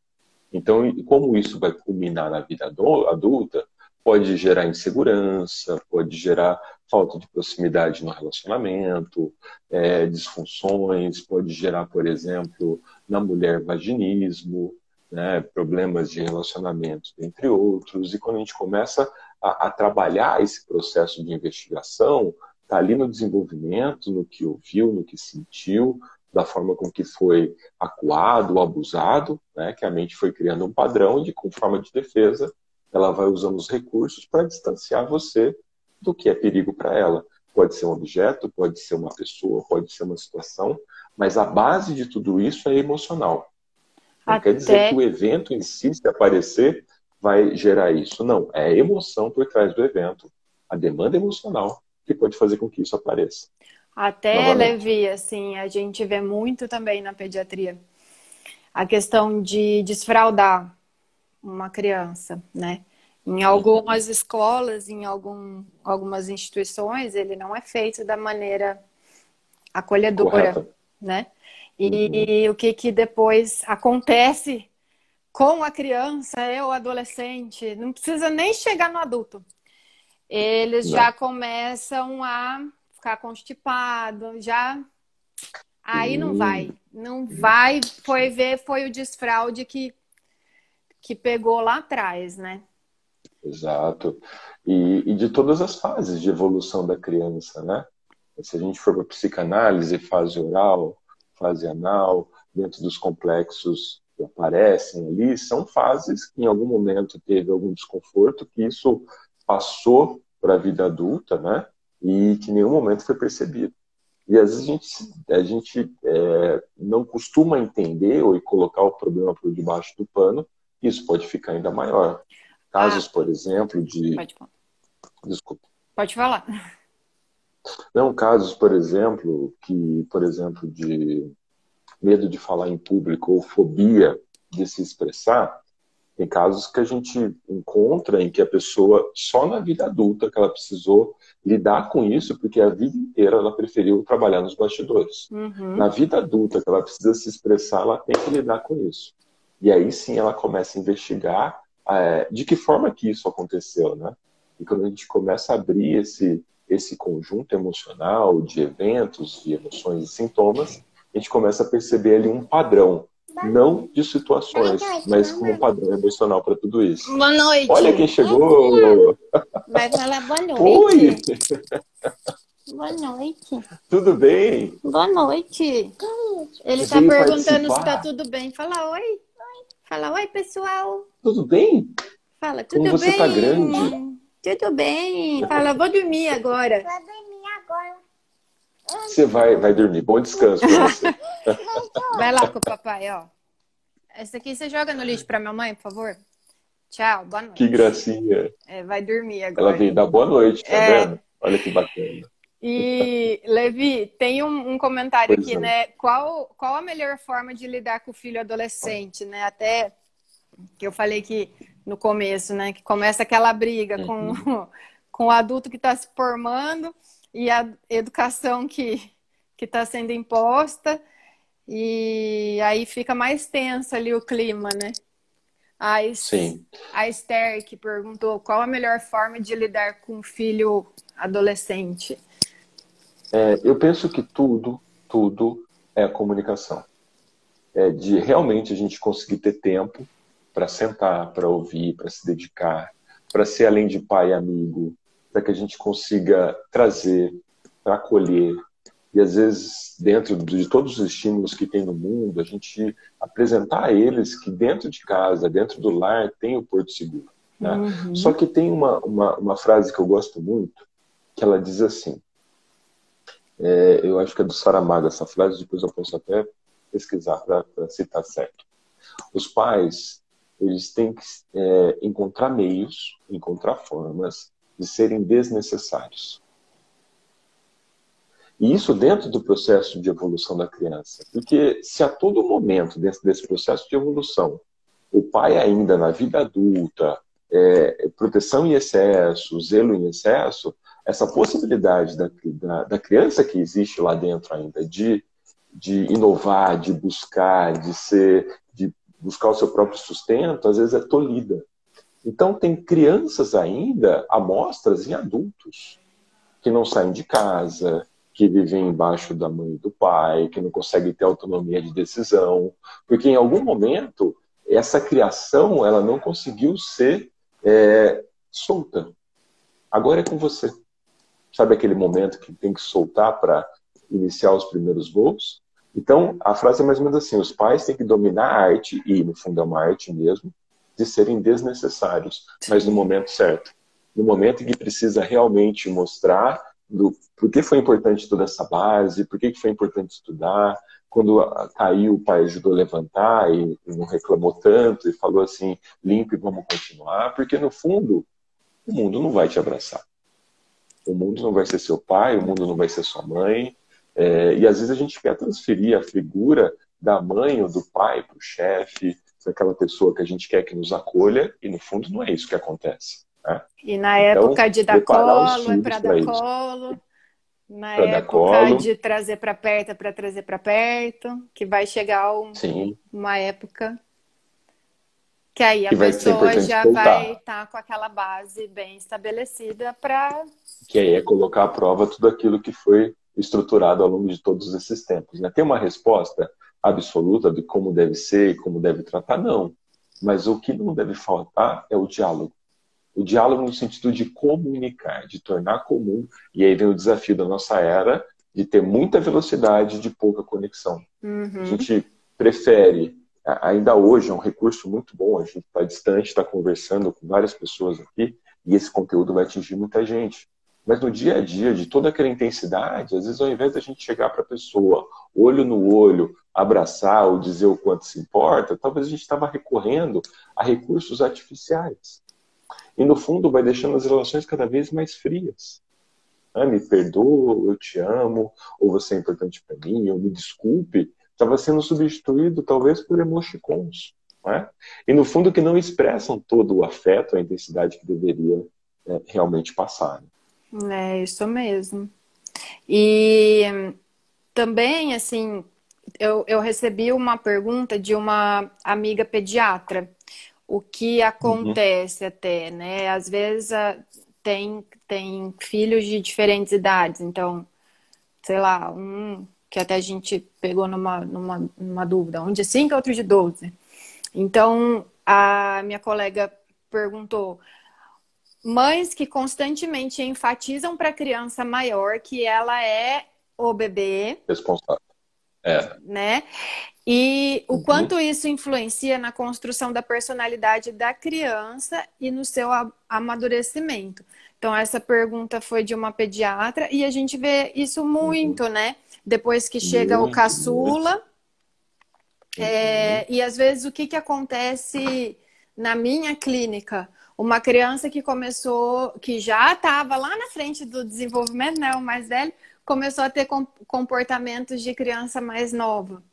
Speaker 2: Então, como isso vai culminar na vida adulta, pode gerar insegurança, pode gerar falta de proximidade no relacionamento, é, disfunções, pode gerar, por exemplo, na mulher vaginismo, né, problemas de relacionamento, entre outros. E quando a gente começa a, a trabalhar esse processo de investigação, está ali no desenvolvimento, no que ouviu, no que sentiu, da forma com que foi acuado, abusado, né, que a mente foi criando um padrão de, com forma de defesa, ela vai usando os recursos para distanciar você do que é perigo para ela. Pode ser um objeto, pode ser uma pessoa, pode ser uma situação, mas a base de tudo isso é emocional. Não Até... quer dizer que o evento em si, se aparecer, vai gerar isso. Não, é a emoção por trás do evento. A demanda emocional que pode fazer com que isso apareça.
Speaker 1: Até. Levi, assim, a gente vê muito também na pediatria a questão de desfraudar uma criança, né? Em algumas escolas, em algum, algumas instituições, ele não é feito da maneira acolhedora, Correto. né? E, uhum. o que, que depois acontece com a criança e o adolescente, não precisa nem chegar no adulto. Eles não. já começam a ficar constipado, já aí não vai, não vai, foi ver, foi o desfraude que que pegou lá atrás, né?
Speaker 2: Exato. E, e, de todas as fases de evolução da criança, né? Se a gente for para psicanálise, fase oral, fase anal, dentro dos complexos que aparecem ali, são fases que em algum momento teve algum desconforto, que isso passou para a vida adulta, né? E que em nenhum momento foi percebido. E às vezes a gente, a gente é, não costuma entender ou colocar o problema por debaixo do pano, isso pode ficar ainda maior. Casos, ah, por exemplo, de. Pode falar.
Speaker 1: Desculpa. Pode falar.
Speaker 2: Não, casos, por exemplo, que, por exemplo, de medo de falar em público ou fobia de se expressar, tem casos que a gente encontra em que a pessoa, só na vida adulta, que ela precisou lidar com isso, porque a vida inteira ela preferiu trabalhar nos bastidores. Uhum. Na vida adulta, que ela precisa se expressar, ela tem que lidar com isso. E aí sim ela começa a investigar é, de que forma que isso aconteceu, né? E quando a gente começa a abrir esse, esse conjunto emocional de eventos, de emoções e sintomas, a gente começa a perceber ali um padrão, não de situações, mas como um padrão emocional para tudo isso.
Speaker 1: Boa noite.
Speaker 2: Olha quem chegou!
Speaker 1: Vai falar boa noite.
Speaker 2: Oi!
Speaker 1: Boa noite.
Speaker 2: Tudo bem?
Speaker 1: Boa noite. Ele está perguntando se está tudo bem. Fala oi. Fala, oi, pessoal.
Speaker 2: Tudo bem?
Speaker 1: Fala, tudo Como
Speaker 2: você
Speaker 1: bem?
Speaker 2: tá grande?
Speaker 1: Tudo bem. Fala, vou dormir agora. Vou dormir
Speaker 2: agora. Você vai, vai dormir. Bom descanso pra você.
Speaker 1: vai lá com o papai, ó. Essa aqui você joga no lixo pra minha mãe, por favor? Tchau, boa noite.
Speaker 2: Que gracinha.
Speaker 1: É, vai dormir agora.
Speaker 2: Ela veio dar boa noite, tá é... vendo? Olha que bacana.
Speaker 1: E, Levi, tem um, um comentário pois aqui, é. né? Qual, qual a melhor forma de lidar com o filho adolescente, né? Até que eu falei que no começo, né? Que começa aquela briga uhum. com, com o adulto que está se formando e a educação que está sendo imposta. E aí fica mais tenso ali o clima, né? A, Sim. a Esther que perguntou qual a melhor forma de lidar com o filho adolescente.
Speaker 2: É, eu penso que tudo, tudo é a comunicação. É de realmente a gente conseguir ter tempo para sentar, para ouvir, para se dedicar, para ser além de pai e amigo, para que a gente consiga trazer, acolher. E às vezes, dentro de todos os estímulos que tem no mundo, a gente apresentar a eles que dentro de casa, dentro do lar, tem o porto seguro. Né? Uhum. Só que tem uma, uma, uma frase que eu gosto muito, que ela diz assim: é, eu acho que é do Saramago essa frase, depois eu posso até pesquisar para citar certo. Os pais, eles têm que é, encontrar meios, encontrar formas de serem desnecessários. E isso dentro do processo de evolução da criança. Porque se a todo momento, dentro desse processo de evolução, o pai ainda na vida adulta, é, proteção em excesso, zelo em excesso, essa possibilidade da, da, da criança que existe lá dentro ainda de, de inovar, de buscar, de ser, de buscar o seu próprio sustento, às vezes é tolhida. Então tem crianças ainda, amostras em adultos, que não saem de casa, que vivem embaixo da mãe e do pai, que não conseguem ter autonomia de decisão, porque em algum momento essa criação ela não conseguiu ser é, solta. Agora é com você. Sabe aquele momento que tem que soltar para iniciar os primeiros voos? Então, a frase é mais ou menos assim: os pais têm que dominar a arte, e no fundo é uma arte mesmo, de serem desnecessários, mas no momento certo. No momento em que precisa realmente mostrar do por que foi importante toda essa base, por que foi importante estudar. Quando caiu, o pai ajudou a levantar e não reclamou tanto e falou assim: limpe, vamos continuar, porque no fundo, o mundo não vai te abraçar. O mundo não vai ser seu pai, o mundo não vai ser sua mãe. É, e às vezes a gente quer transferir a figura da mãe ou do pai para o chefe, aquela pessoa que a gente quer que nos acolha, e no fundo não é isso que acontece. Né?
Speaker 1: E na então, época de dar colo, é para dar colo. Na pra época de trazer para perto, é para trazer para perto, que vai chegar um, uma época que aí a que pessoa já voltar. vai estar tá com aquela base bem estabelecida para.
Speaker 2: Que aí é colocar à prova tudo aquilo que foi estruturado ao longo de todos esses tempos. Né? Tem uma resposta absoluta de como deve ser e como deve tratar? Não. Mas o que não deve faltar é o diálogo. O diálogo no sentido de comunicar, de tornar comum. E aí vem o desafio da nossa era de ter muita velocidade de pouca conexão. Uhum. A gente prefere ainda hoje é um recurso muito bom. A gente está distante, está conversando com várias pessoas aqui e esse conteúdo vai atingir muita gente. Mas no dia a dia, de toda aquela intensidade, às vezes ao invés da gente chegar para a pessoa, olho no olho, abraçar ou dizer o quanto se importa, talvez a gente estava recorrendo a recursos artificiais. E no fundo vai deixando as relações cada vez mais frias. Ah, me perdoa, eu te amo, ou você é importante para mim, ou me desculpe, estava sendo substituído talvez por emoticons. É? E no fundo que não expressam todo o afeto, a intensidade que deveria é, realmente passar.
Speaker 1: Né? É isso mesmo. E também, assim, eu, eu recebi uma pergunta de uma amiga pediatra. O que acontece uhum. até, né? Às vezes a, tem, tem filhos de diferentes idades, então, sei lá, um que até a gente pegou numa, numa, numa dúvida, um de 5 outro de 12. Então, a minha colega perguntou: mães que constantemente enfatizam para a criança maior que ela é o bebê.
Speaker 2: Responsável. É.
Speaker 1: Né? E o uhum. quanto isso influencia na construção da personalidade da criança e no seu amadurecimento. Então, essa pergunta foi de uma pediatra e a gente vê isso muito, uhum. né? depois que chega muito, o caçula. É, e às vezes o que, que acontece na minha clínica? Uma criança que começou, que já estava lá na frente do desenvolvimento, né, o mais velho, começou a ter comportamentos de criança mais nova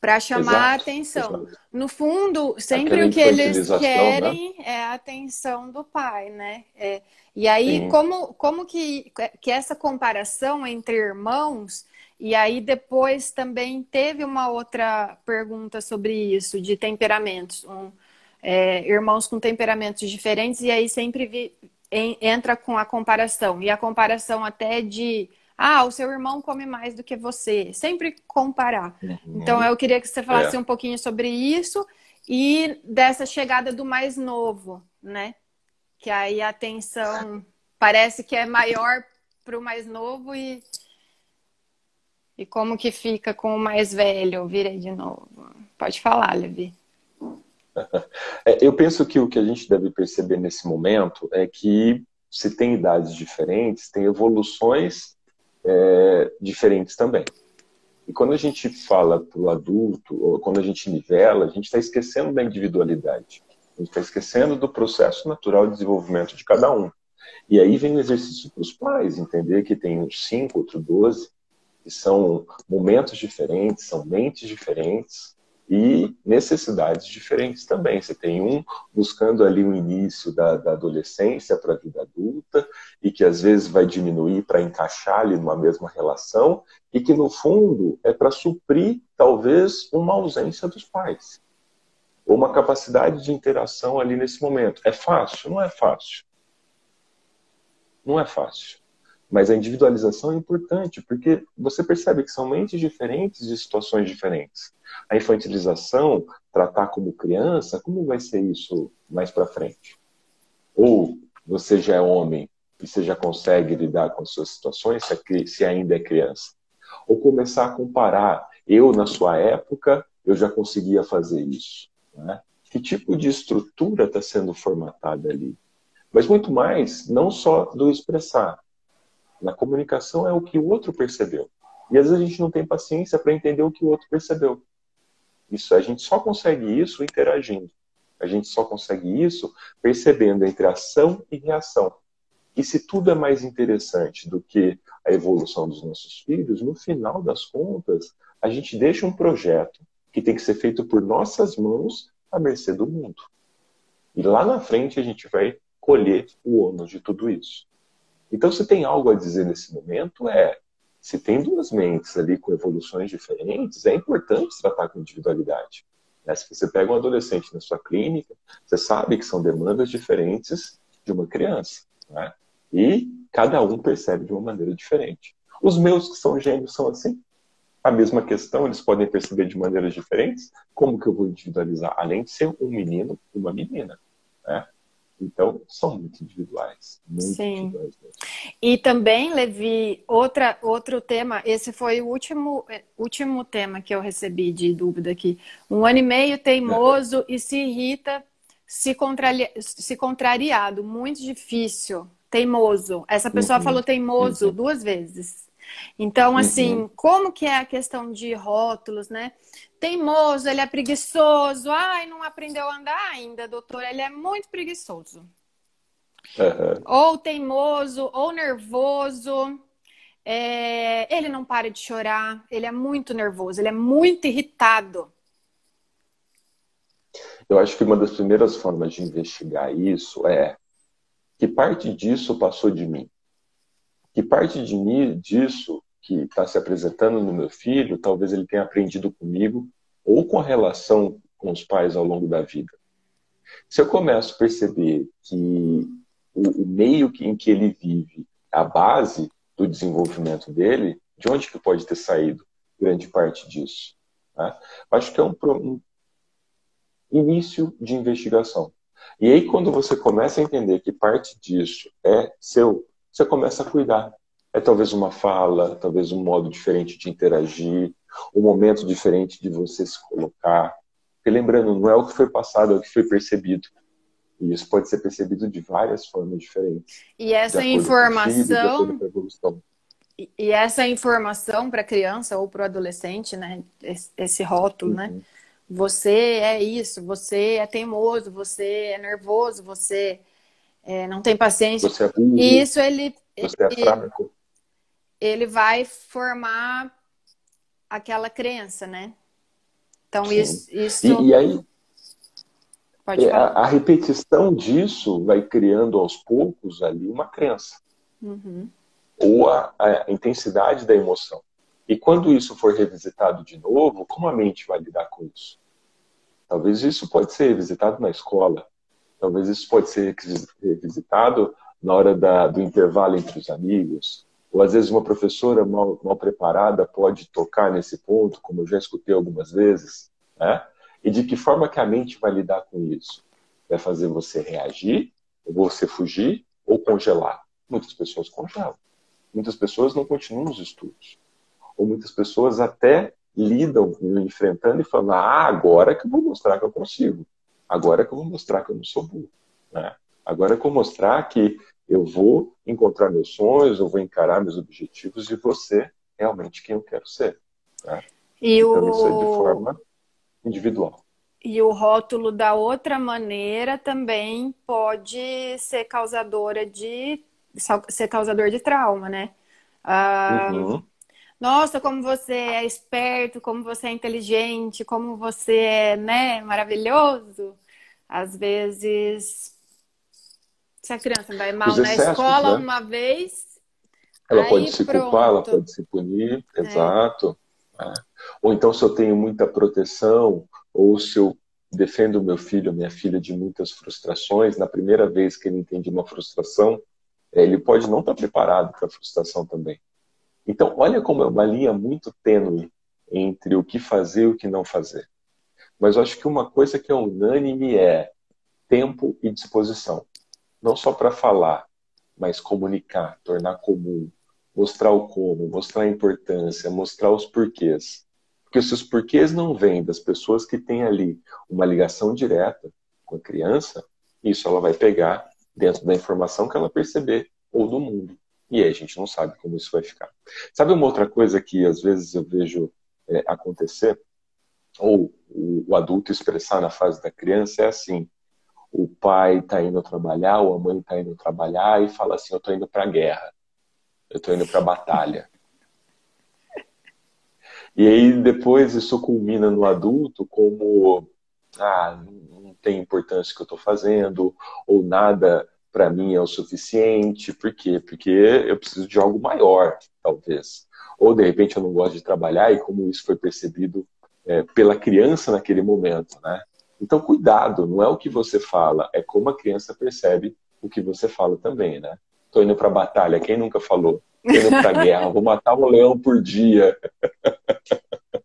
Speaker 1: para chamar exato, a atenção. Exato. No fundo, sempre Aquela o que eles né? querem né? é a atenção do pai, né? É, e aí, como, como que, que essa comparação entre irmãos e aí depois também teve uma outra pergunta sobre isso, de temperamentos. Um, é, irmãos com temperamentos diferentes, e aí sempre vi, em, entra com a comparação. E a comparação até de ah, o seu irmão come mais do que você. Sempre comparar. Uhum. Então eu queria que você falasse é. um pouquinho sobre isso e dessa chegada do mais novo, né? Que aí a atenção parece que é maior para o mais novo e e como que fica com o mais velho? Virei de novo. Pode falar, Levi.
Speaker 2: É, eu penso que o que a gente deve perceber nesse momento é que se tem idades diferentes, tem evoluções é, diferentes também. E quando a gente fala para o adulto, ou quando a gente nivela, a gente está esquecendo da individualidade. A gente está esquecendo do processo natural de desenvolvimento de cada um. E aí vem o exercício para os pais, entender que tem uns 5, outro 12, que são momentos diferentes, são mentes diferentes, e necessidades diferentes também. Você tem um buscando ali o início da, da adolescência para a vida adulta e que às vezes vai diminuir para encaixar ali numa mesma relação e que no fundo é para suprir talvez uma ausência dos pais ou uma capacidade de interação ali nesse momento. É fácil? Não é fácil. Não é fácil. Mas a individualização é importante, porque você percebe que são mentes diferentes de situações diferentes. A infantilização, tratar como criança, como vai ser isso mais para frente? Ou você já é homem e você já consegue lidar com as suas situações se ainda é criança? Ou começar a comparar, eu na sua época, eu já conseguia fazer isso. Né? Que tipo de estrutura está sendo formatada ali? Mas muito mais, não só do expressar, na comunicação é o que o outro percebeu. E às vezes a gente não tem paciência para entender o que o outro percebeu. Isso a gente só consegue isso interagindo. A gente só consegue isso percebendo entre ação e reação. E se tudo é mais interessante do que a evolução dos nossos filhos, no final das contas, a gente deixa um projeto que tem que ser feito por nossas mãos à mercê do mundo. E lá na frente a gente vai colher o ônus de tudo isso. Então, se tem algo a dizer nesse momento, é se tem duas mentes ali com evoluções diferentes, é importante tratar com individualidade. Né? Se você pega um adolescente na sua clínica, você sabe que são demandas diferentes de uma criança. Né? E cada um percebe de uma maneira diferente. Os meus que são gêmeos são assim. A mesma questão, eles podem perceber de maneiras diferentes. Como que eu vou individualizar? Além de ser um menino uma menina. Né? Então, são muito individuais. Muito Sim. individuais
Speaker 1: E também, Levi, outra, outro tema, esse foi o último, último tema que eu recebi de dúvida aqui. Um ano e meio teimoso é. e se irrita, se, contrari, se contrariado, muito difícil, teimoso. Essa pessoa uhum. falou teimoso uhum. duas vezes. Então, assim, uhum. como que é a questão de rótulos, né? teimoso, ele é preguiçoso. Ai, não aprendeu a andar ainda, doutor. Ele é muito preguiçoso. Uhum. Ou teimoso, ou nervoso. É... Ele não para de chorar. Ele é muito nervoso, ele é muito irritado.
Speaker 2: Eu acho que uma das primeiras formas de investigar isso é que parte disso passou de mim. Que parte de mim disso que está se apresentando no meu filho, talvez ele tenha aprendido comigo ou com a relação com os pais ao longo da vida. Se eu começo a perceber que o, meio em que ele vive, a base do desenvolvimento dele, de onde que pode ter saído grande parte disso? Né? Acho que é um, um início de investigação. E aí, quando você começa a entender que parte disso é seu, você começa a cuidar é talvez uma fala, talvez um modo diferente de interagir, um momento diferente de você se colocar. Porque lembrando, não é o que foi passado, é o que foi percebido. E isso pode ser percebido de várias formas diferentes.
Speaker 1: E essa informação. Filho, e essa informação para a criança ou para o adolescente, né? Esse rótulo, né? uhum. né? Você é isso, você é teimoso, você é nervoso, você é, não tem paciência.
Speaker 2: Você é burro,
Speaker 1: Isso ele.
Speaker 2: Você é fraco
Speaker 1: ele vai formar aquela crença, né? Então, Sim. isso. isso...
Speaker 2: E, e, aí. Pode é, falar. A, a, repetição disso vai criando aos poucos ali uma crença. Uhum. Ou a, a intensidade da emoção. E quando isso for revisitado de novo, como a mente vai lidar com isso? Talvez isso pode ser revisitado na escola. Talvez isso pode ser revisitado na hora da, do intervalo entre os amigos. Ou às vezes uma professora mal, mal preparada pode tocar nesse ponto, como eu já escutei algumas vezes, né? E de que forma que a mente vai lidar com isso? Vai fazer você reagir, ou você fugir, ou congelar? Muitas pessoas congelam. Muitas pessoas não continuam os estudos. Ou muitas pessoas até lidam enfrentando e falando: ah, agora que eu vou mostrar que eu consigo. Agora que eu vou mostrar que eu não sou burro. Né? Agora que eu vou mostrar que eu vou encontrar meus sonhos, eu vou encarar meus objetivos e você realmente quem eu quero ser. Né?
Speaker 1: E então,
Speaker 2: o... isso é de forma individual.
Speaker 1: E o rótulo da outra maneira também pode ser causadora de ser causador de trauma, né? Ah, uhum. Nossa, como você é esperto, como você é inteligente, como você é, né, maravilhoso. Às vezes, se a criança vai mal excessos, na escola né? uma vez,
Speaker 2: ela pode se pronto. culpar, ela pode se punir, é. exato. É. Ou então se eu tenho muita proteção, ou se eu defendo meu filho, minha filha de muitas frustrações, na primeira vez que ele entende uma frustração, ele pode não estar preparado para a frustração também. Então, olha como é uma linha muito tênue entre o que fazer e o que não fazer. Mas eu acho que uma coisa que é unânime é tempo e disposição. Não só para falar, mas comunicar, tornar comum, mostrar o como, mostrar a importância, mostrar os porquês. Porque se os porquês não vêm das pessoas que têm ali uma ligação direta com a criança, isso ela vai pegar dentro da informação que ela perceber ou do mundo. E aí a gente não sabe como isso vai ficar. Sabe uma outra coisa que às vezes eu vejo é, acontecer? Ou o, o, adulto expressar na fase da criança é assim: o pai está indo trabalhar, ou a mãe está indo trabalhar e fala assim: eu estou indo para a guerra, eu estou indo para a batalha. E aí depois isso culmina no adulto como ah, não tem importância o que eu estou fazendo, ou nada para mim é o suficiente. Por quê? Porque eu preciso de algo maior, talvez. Ou de repente eu não gosto de trabalhar e como isso foi percebido é, pela criança naquele momento, né? Então cuidado, não é o que você fala, é como a criança percebe o que você fala também, né? Tô indo para batalha, quem nunca falou? indo pra guerra, vou matar um leão por dia.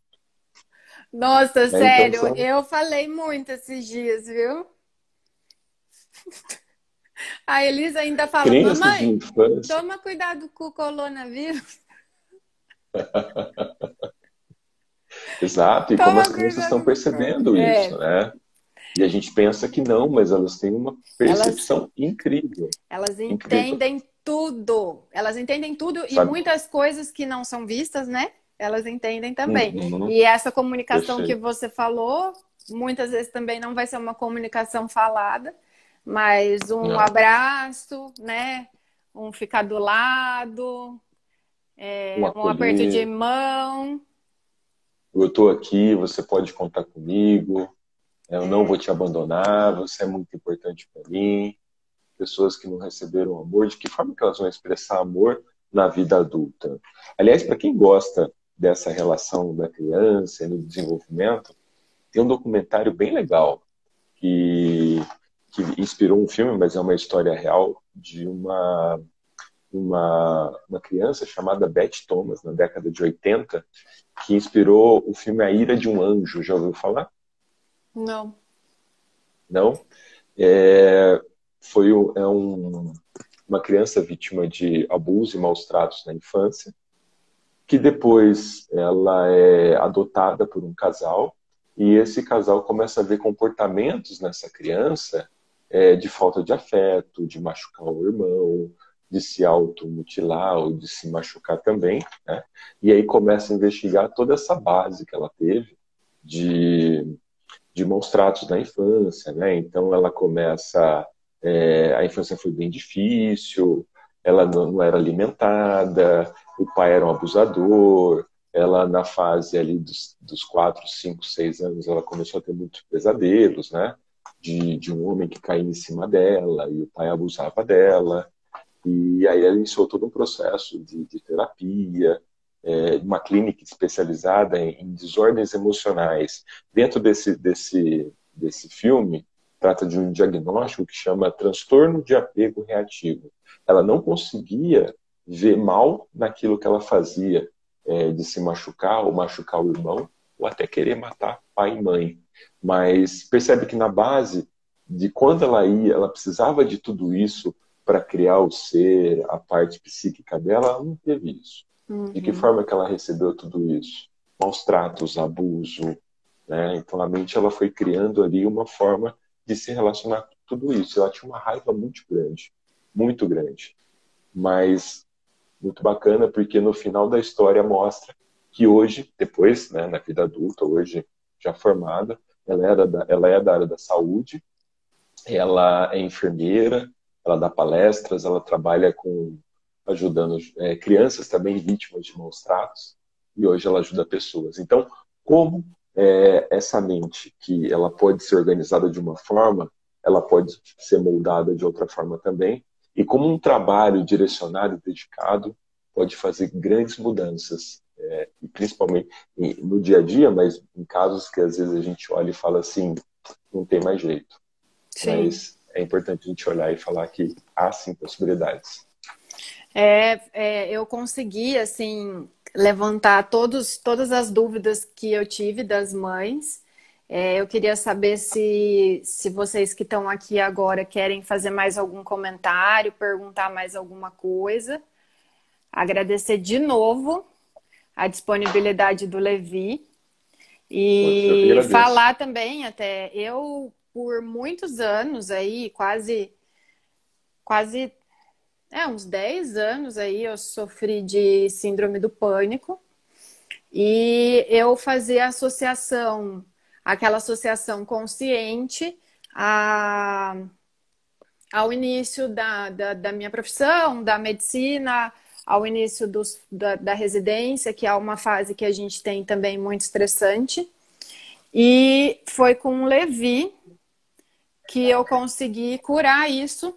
Speaker 1: Nossa, é, sério, então, eu falei muito esses dias, viu? A Elisa ainda fala, Crianças mamãe, toma cuidado com o coronavírus.
Speaker 2: Exato, e toma como as crianças estão percebendo é. isso, né? E a gente pensa que não, mas elas têm uma percepção elas, incrível.
Speaker 1: Elas entendem incrível tudo. Elas entendem tudo Sabe? e muitas coisas que não são vistas, né? Elas entendem também. Uhum. E essa comunicação que você falou, muitas vezes também não vai ser uma comunicação falada, mas um não. abraço, né? Um ficar do lado, é, um, aperto de mão.
Speaker 2: Eu estou aqui, você pode contar comigo. Eu não vou te abandonar, você é muito importante para mim pessoas que não receberam amor, de que forma que elas vão expressar amor na vida adulta. Aliás, para quem gosta dessa relação da criança e no desenvolvimento, tem um documentário bem legal que, que inspirou um filme, mas é uma história real de uma uma, uma criança chamada Beth Thomas, na década de 80, que inspirou o filme A Ira de um Anjo. Já ouviu falar?
Speaker 1: Não.
Speaker 2: Não? É, foi é um, uma criança vítima de abuso e maus tratos na infância, que depois ela é adotada por um casal e esse casal começa a ver comportamentos nessa criança é, de falta de afeto, de machucar o irmão, de se automutilar ou de se machucar também, né? E aí começa a investigar toda essa base que ela teve de, de maus tratos na infância, né? Então ela começa é, a infância foi bem difícil, ela não era alimentada, o pai era um abusador, ela na fase ali dos, dos 4, 5, 6 anos, ela começou a ter muitos pesadelos, né? De, de um homem que caía em cima dela e o pai abusava dela. E aí ela iniciou todo um processo de, de terapia, é, uma clínica especializada em, em, desordens emocionais. Dentro desse, desse, desse filme, trata de um diagnóstico que chama transtorno de apego reativo. Ela não conseguia ver mal naquilo que ela fazia, é, de se machucar ou machucar o irmão, ou até querer matar pai e mãe. Mas percebe que na base de quando ela ia, ela precisava de tudo isso para criar o ser, a parte psíquica dela, ela não teve isso. Uhum. De que uhum. forma que ela recebeu tudo isso? Maus tratos, abuso, né? Então a mente ela foi criando ali uma forma de se relacionar com tudo isso. Ela tinha uma raiva muito grande, muito grande. Mas muito bacana porque no final da história mostra que hoje, depois, né, na vida adulta, hoje já formada, ela, era da, ela é da área da saúde, ela é enfermeira, ela dá palestras, ela trabalha com ajudando é, crianças também vítimas de maus tratos. e hoje ela ajuda pessoas. Então, como é, essa mente que ela pode ser organizada de uma forma, ela pode ser moldada de outra forma também, e como um trabalho direcionado e dedicado pode fazer grandes mudanças, é, principalmente no dia a dia, mas em casos que às vezes a gente olha e fala assim, não tem mais jeito. Sim. Mas é importante a gente olhar e falar que há sim possibilidades.
Speaker 1: É, é, eu consegui, assim, levantar todos, todas as dúvidas que eu tive das mães. É, eu queria saber se, se vocês que estão aqui agora querem fazer mais algum comentário, perguntar mais alguma coisa. Agradecer de novo a disponibilidade do Levi. E falar também, até eu, por muitos anos aí, quase, quase é, uns 10 anos aí eu sofri de síndrome do pânico e eu fazia associação, aquela associação consciente a, ao início da, da, da minha profissão, da medicina, ao início dos, da, da residência, que é uma fase que a gente tem também muito estressante. E foi com o Levi que eu consegui curar isso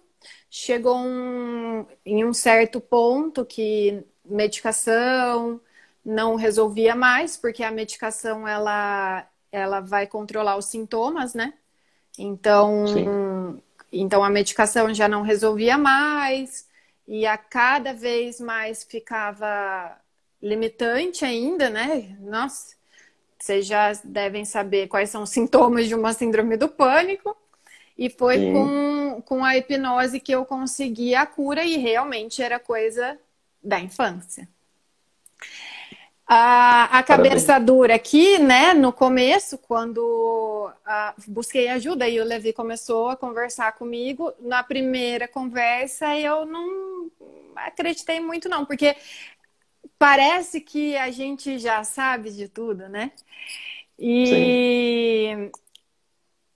Speaker 1: chegou um, em um certo ponto que medicação não resolvia mais, porque a medicação ela, ela vai controlar os sintomas, né? Então, então a medicação já não resolvia mais e a cada vez mais ficava limitante ainda, né? Nossa, vocês já devem saber quais são os sintomas de uma síndrome do pânico. E foi com, com a hipnose que eu consegui a cura e realmente era coisa da infância. A, a cabeça dura aqui, né, no começo, quando a, busquei ajuda e o Levi começou a conversar comigo, na primeira conversa eu não acreditei muito não, porque parece que a gente já sabe de tudo, né? E, Sim.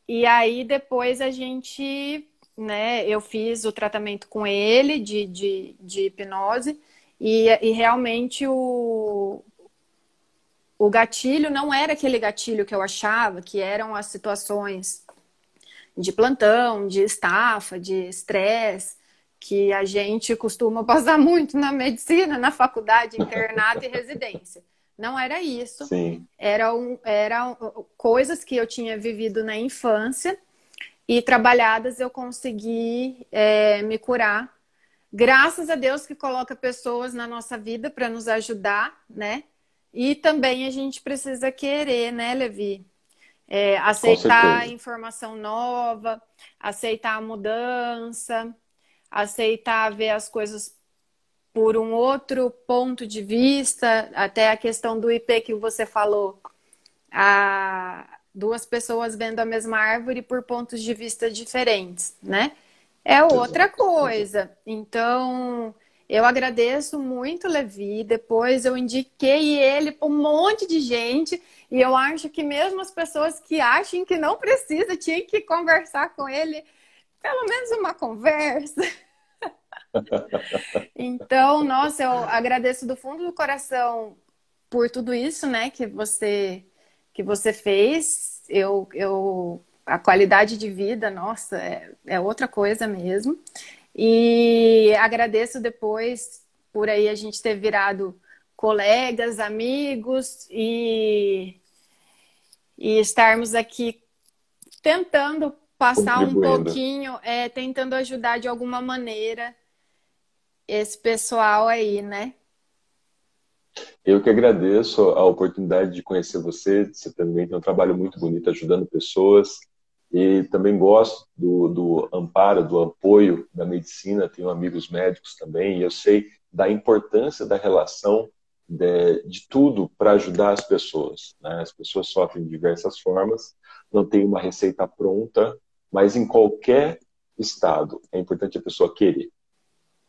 Speaker 1: E aí depois a gente, né, eu fiz o tratamento com ele de, de, de hipnose e, e realmente o, o gatilho não era aquele gatilho que eu achava, que eram as situações de plantão, de estafa, de estresse, que a gente costuma passar muito na medicina, na faculdade, internato e residência. Não era isso. Sim. Eram, eram coisas que eu tinha vivido na infância e trabalhadas eu consegui é, me curar. Graças a Deus que coloca pessoas na nossa vida para nos ajudar, né? E também a gente precisa querer, né, Levi? É, aceitar a informação nova, aceitar a mudança, aceitar ver as coisas por um outro ponto de vista, até a questão do IP que você falou, a duas pessoas vendo a mesma árvore por pontos de vista diferentes, né? É outra coisa. Então, eu agradeço muito, Levi. Depois eu indiquei ele para um monte de gente. E eu acho que mesmo as pessoas que acham que não precisa, tinham que conversar com ele. Pelo menos uma conversa. então, nossa, eu agradeço do fundo do coração por tudo isso, né, que você que você fez. Eu, eu a qualidade de vida, nossa, é, é outra coisa mesmo. E agradeço depois por aí a gente ter virado colegas, amigos e, e estarmos aqui tentando passar um pouquinho, é, tentando ajudar de alguma maneira esse pessoal aí, né?
Speaker 2: Eu que agradeço a oportunidade de conhecer você. Você também tem um trabalho muito bonito ajudando pessoas. E também gosto do, do amparo, do apoio da medicina. Tenho amigos médicos também. E eu sei da importância da relação de, de tudo para ajudar as pessoas. Né? As pessoas sofrem de diversas formas, não tem uma receita pronta, mas em qualquer estado é importante a pessoa querer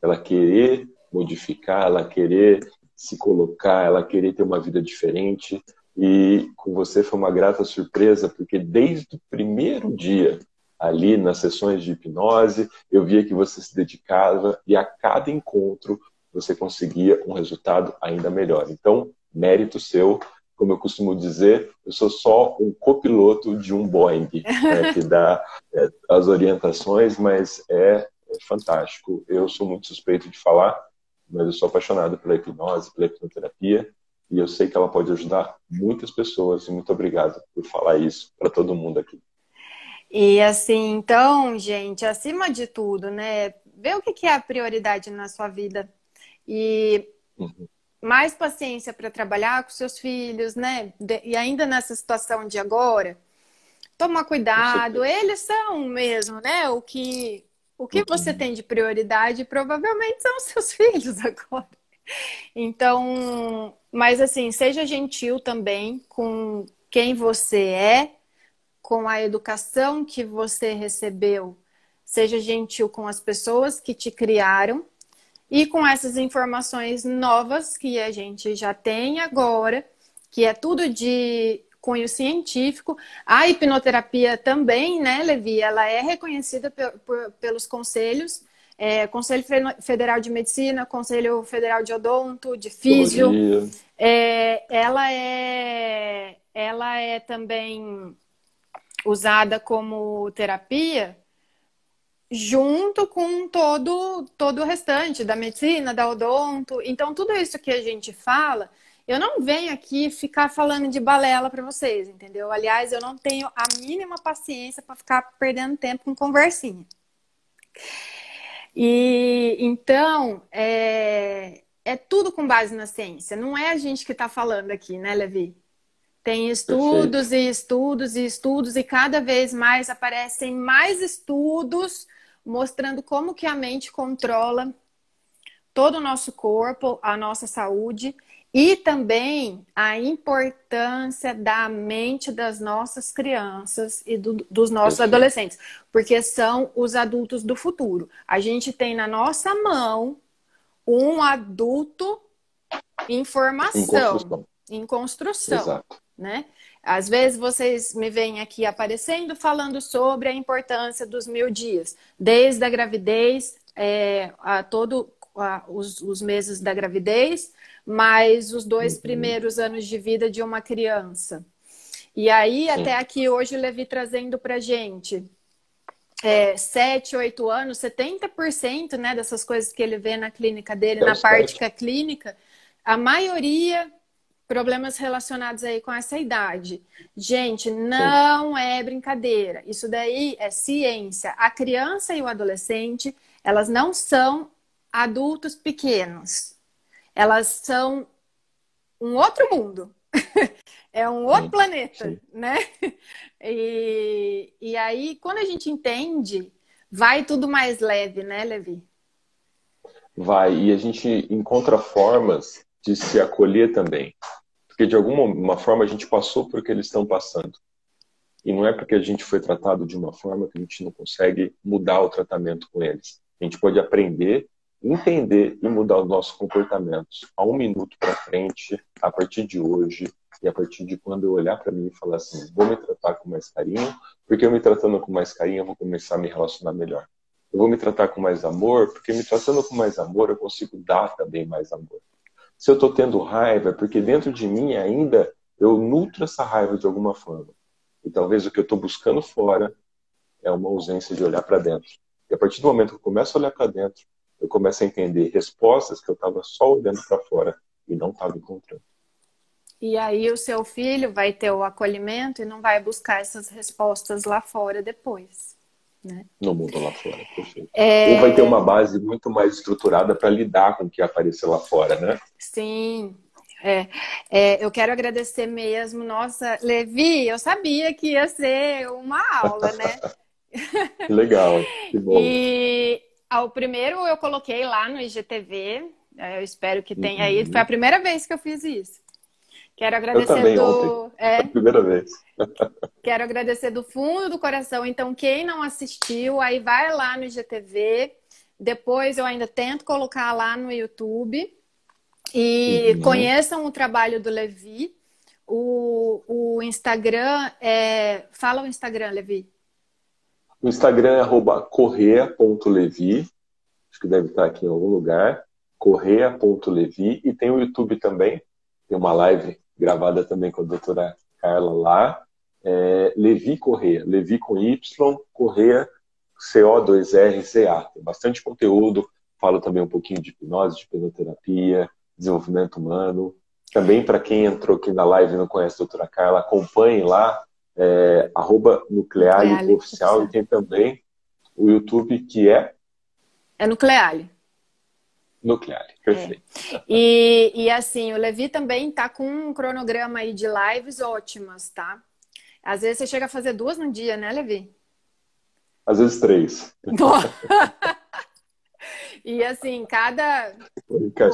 Speaker 2: ela querer modificar, ela querer se colocar, ela querer ter uma vida diferente. E com você foi uma grata surpresa, porque desde o primeiro dia ali nas sessões de hipnose, eu via que você se dedicava e a cada encontro você conseguia um resultado ainda melhor. Então, mérito seu. Como eu costumo dizer, eu sou só um copiloto de um Boeing né, que dá é, as orientações, mas é, é fantástico. Eu sou muito suspeito de falar, mas eu sou apaixonado pela hipnose, pela hipnoterapia, e eu sei que ela pode ajudar muitas pessoas. E muito obrigado por falar isso para todo mundo aqui.
Speaker 1: E assim, então, gente, acima de tudo, né? Ver o que é a prioridade na sua vida. E uhum. mais paciência para trabalhar com seus filhos, né? E ainda nessa situação de agora, tomar cuidado. Eles são mesmo, né? O que o que você uhum. tem de prioridade provavelmente são os seus filhos agora. Então, mas assim, seja gentil também com quem você é, com a educação que você recebeu. Seja gentil com as pessoas que te criaram e com essas informações novas que a gente já tem agora, que é tudo de cunho científico. A hipnoterapia também, né, Levi, ela é reconhecida pelos conselhos, é, Conselho Federal de Medicina, Conselho Federal de Odonto, de Físio. É, ela é, ela é também usada como terapia junto com todo todo o restante da medicina, da odonto. Então tudo isso que a gente fala eu não venho aqui ficar falando de balela para vocês, entendeu? Aliás, eu não tenho a mínima paciência para ficar perdendo tempo com conversinha. E então é, é tudo com base na ciência. Não é a gente que está falando aqui, né, Levi? Tem estudos Perfeito. e estudos e estudos e cada vez mais aparecem mais estudos mostrando como que a mente controla todo o nosso corpo, a nossa saúde e também a importância da mente das nossas crianças e do, dos nossos adolescentes, porque são os adultos do futuro. A gente tem na nossa mão um adulto em formação, em construção. Em construção Exato. Né? Às vezes vocês me vêm aqui aparecendo falando sobre a importância dos mil dias, desde a gravidez, é, a todo a, os, os meses da gravidez mais os dois uhum. primeiros anos de vida de uma criança. E aí, Sim. até aqui hoje, Levi trazendo para gente é, 7, 8 anos, 70% né, dessas coisas que ele vê na clínica dele, é na parte que é clínica, a maioria problemas relacionados aí com essa idade. Gente, não Sim. é brincadeira. Isso daí é ciência. A criança e o adolescente, elas não são adultos pequenos elas são um outro mundo. é um outro sim, planeta, sim. né? E, e aí, quando a gente entende, vai tudo mais leve, né, Levi?
Speaker 2: Vai, e a gente encontra formas de se acolher também. Porque de alguma forma a gente passou por o que eles estão passando. E não é porque a gente foi tratado de uma forma que a gente não consegue mudar o tratamento com eles. A gente pode aprender entender e mudar os nossos comportamentos a um minuto para frente, a partir de hoje, e a partir de quando eu olhar para mim e falar assim, vou me tratar com mais carinho, porque eu me tratando com mais carinho eu vou começar a me relacionar melhor. Eu vou me tratar com mais amor, porque me tratando com mais amor eu consigo dar também mais amor. Se eu estou tendo raiva, é porque dentro de mim ainda eu nutro essa raiva de alguma forma. E talvez o que eu estou buscando fora é uma ausência de olhar para dentro. E a partir do momento que eu começo a olhar para dentro, eu começo a entender respostas que eu estava só olhando para fora e não estava encontrando.
Speaker 1: E aí o seu filho vai ter o acolhimento e não vai buscar essas respostas lá fora depois. Né?
Speaker 2: No mundo lá fora, perfeito. É... Ou vai ter uma base muito mais estruturada para lidar com o que aparecer lá fora, né?
Speaker 1: Sim. É, é, eu quero agradecer mesmo. Nossa, Levi, eu sabia que ia ser uma aula, né?
Speaker 2: Legal, que bom.
Speaker 1: E o primeiro eu coloquei lá no IGTV. É, eu espero que tenha uhum. aí. Foi a primeira vez que eu fiz isso. Quero agradecer eu também,
Speaker 2: do. Ontem. É... a primeira vez.
Speaker 1: Quero agradecer do fundo do coração. Então, quem não assistiu, aí vai lá no IGTV. Depois eu ainda tento colocar lá no YouTube. E uhum. conheçam o trabalho do Levi. O, o Instagram é. Fala o Instagram, Levi.
Speaker 2: O Instagram é correa.levi, acho que deve estar aqui em algum lugar, correa.levi, e tem o YouTube também, tem uma live gravada também com a doutora Carla lá. É, Levi Correia, Levi com Y, Correia CO2RCA. Tem bastante conteúdo, falo também um pouquinho de hipnose, de hipnoterapia, desenvolvimento humano. Também para quem entrou aqui na live e não conhece a doutora Carla, acompanhe lá, é, arroba Nucleale Oficial, e tem também o YouTube que é...
Speaker 1: É Nucleale.
Speaker 2: Nuclear, perfeito.
Speaker 1: É. E, e assim, o Levi também tá com um cronograma aí de lives ótimas, tá? Às vezes você chega a fazer duas no dia, né, Levi?
Speaker 2: Às vezes três.
Speaker 1: e assim, cada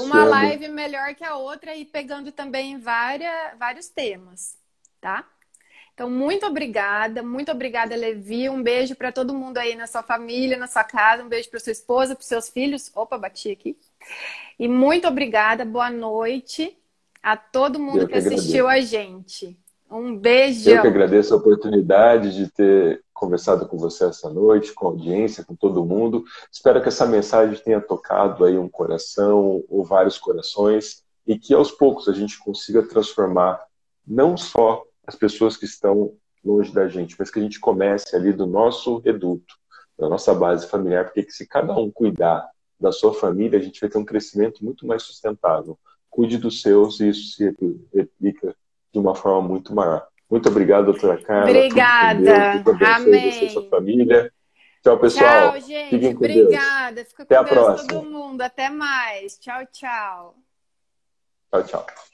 Speaker 1: uma live melhor que a outra e pegando também várias, vários temas, tá? Então, muito obrigada, muito obrigada, Levi. Um beijo para todo mundo aí na sua família, na sua casa. Um beijo para sua esposa, para seus filhos. Opa, bati aqui. E muito obrigada, boa noite a todo mundo que, que assistiu a gente. Um beijo.
Speaker 2: Eu que agradeço a oportunidade de ter conversado com você essa noite, com a audiência, com todo mundo. Espero que essa mensagem tenha tocado aí um coração ou vários corações e que aos poucos a gente consiga transformar não só as pessoas que estão longe da gente, mas que a gente comece ali do nosso reduto, da nossa base familiar, porque se cada um cuidar da sua família, a gente vai ter um crescimento muito mais sustentável. Cuide dos seus e isso se replica de uma forma muito maior. Muito obrigado, doutora Carla.
Speaker 1: Obrigada. Amém. Você
Speaker 2: e sua família. Tchau, pessoal.
Speaker 1: Tchau, gente. Fiquem com Obrigada. Deus. Fica com Até Deus a próxima. todo mundo. Até mais. Tchau, tchau.
Speaker 2: Tchau, tchau.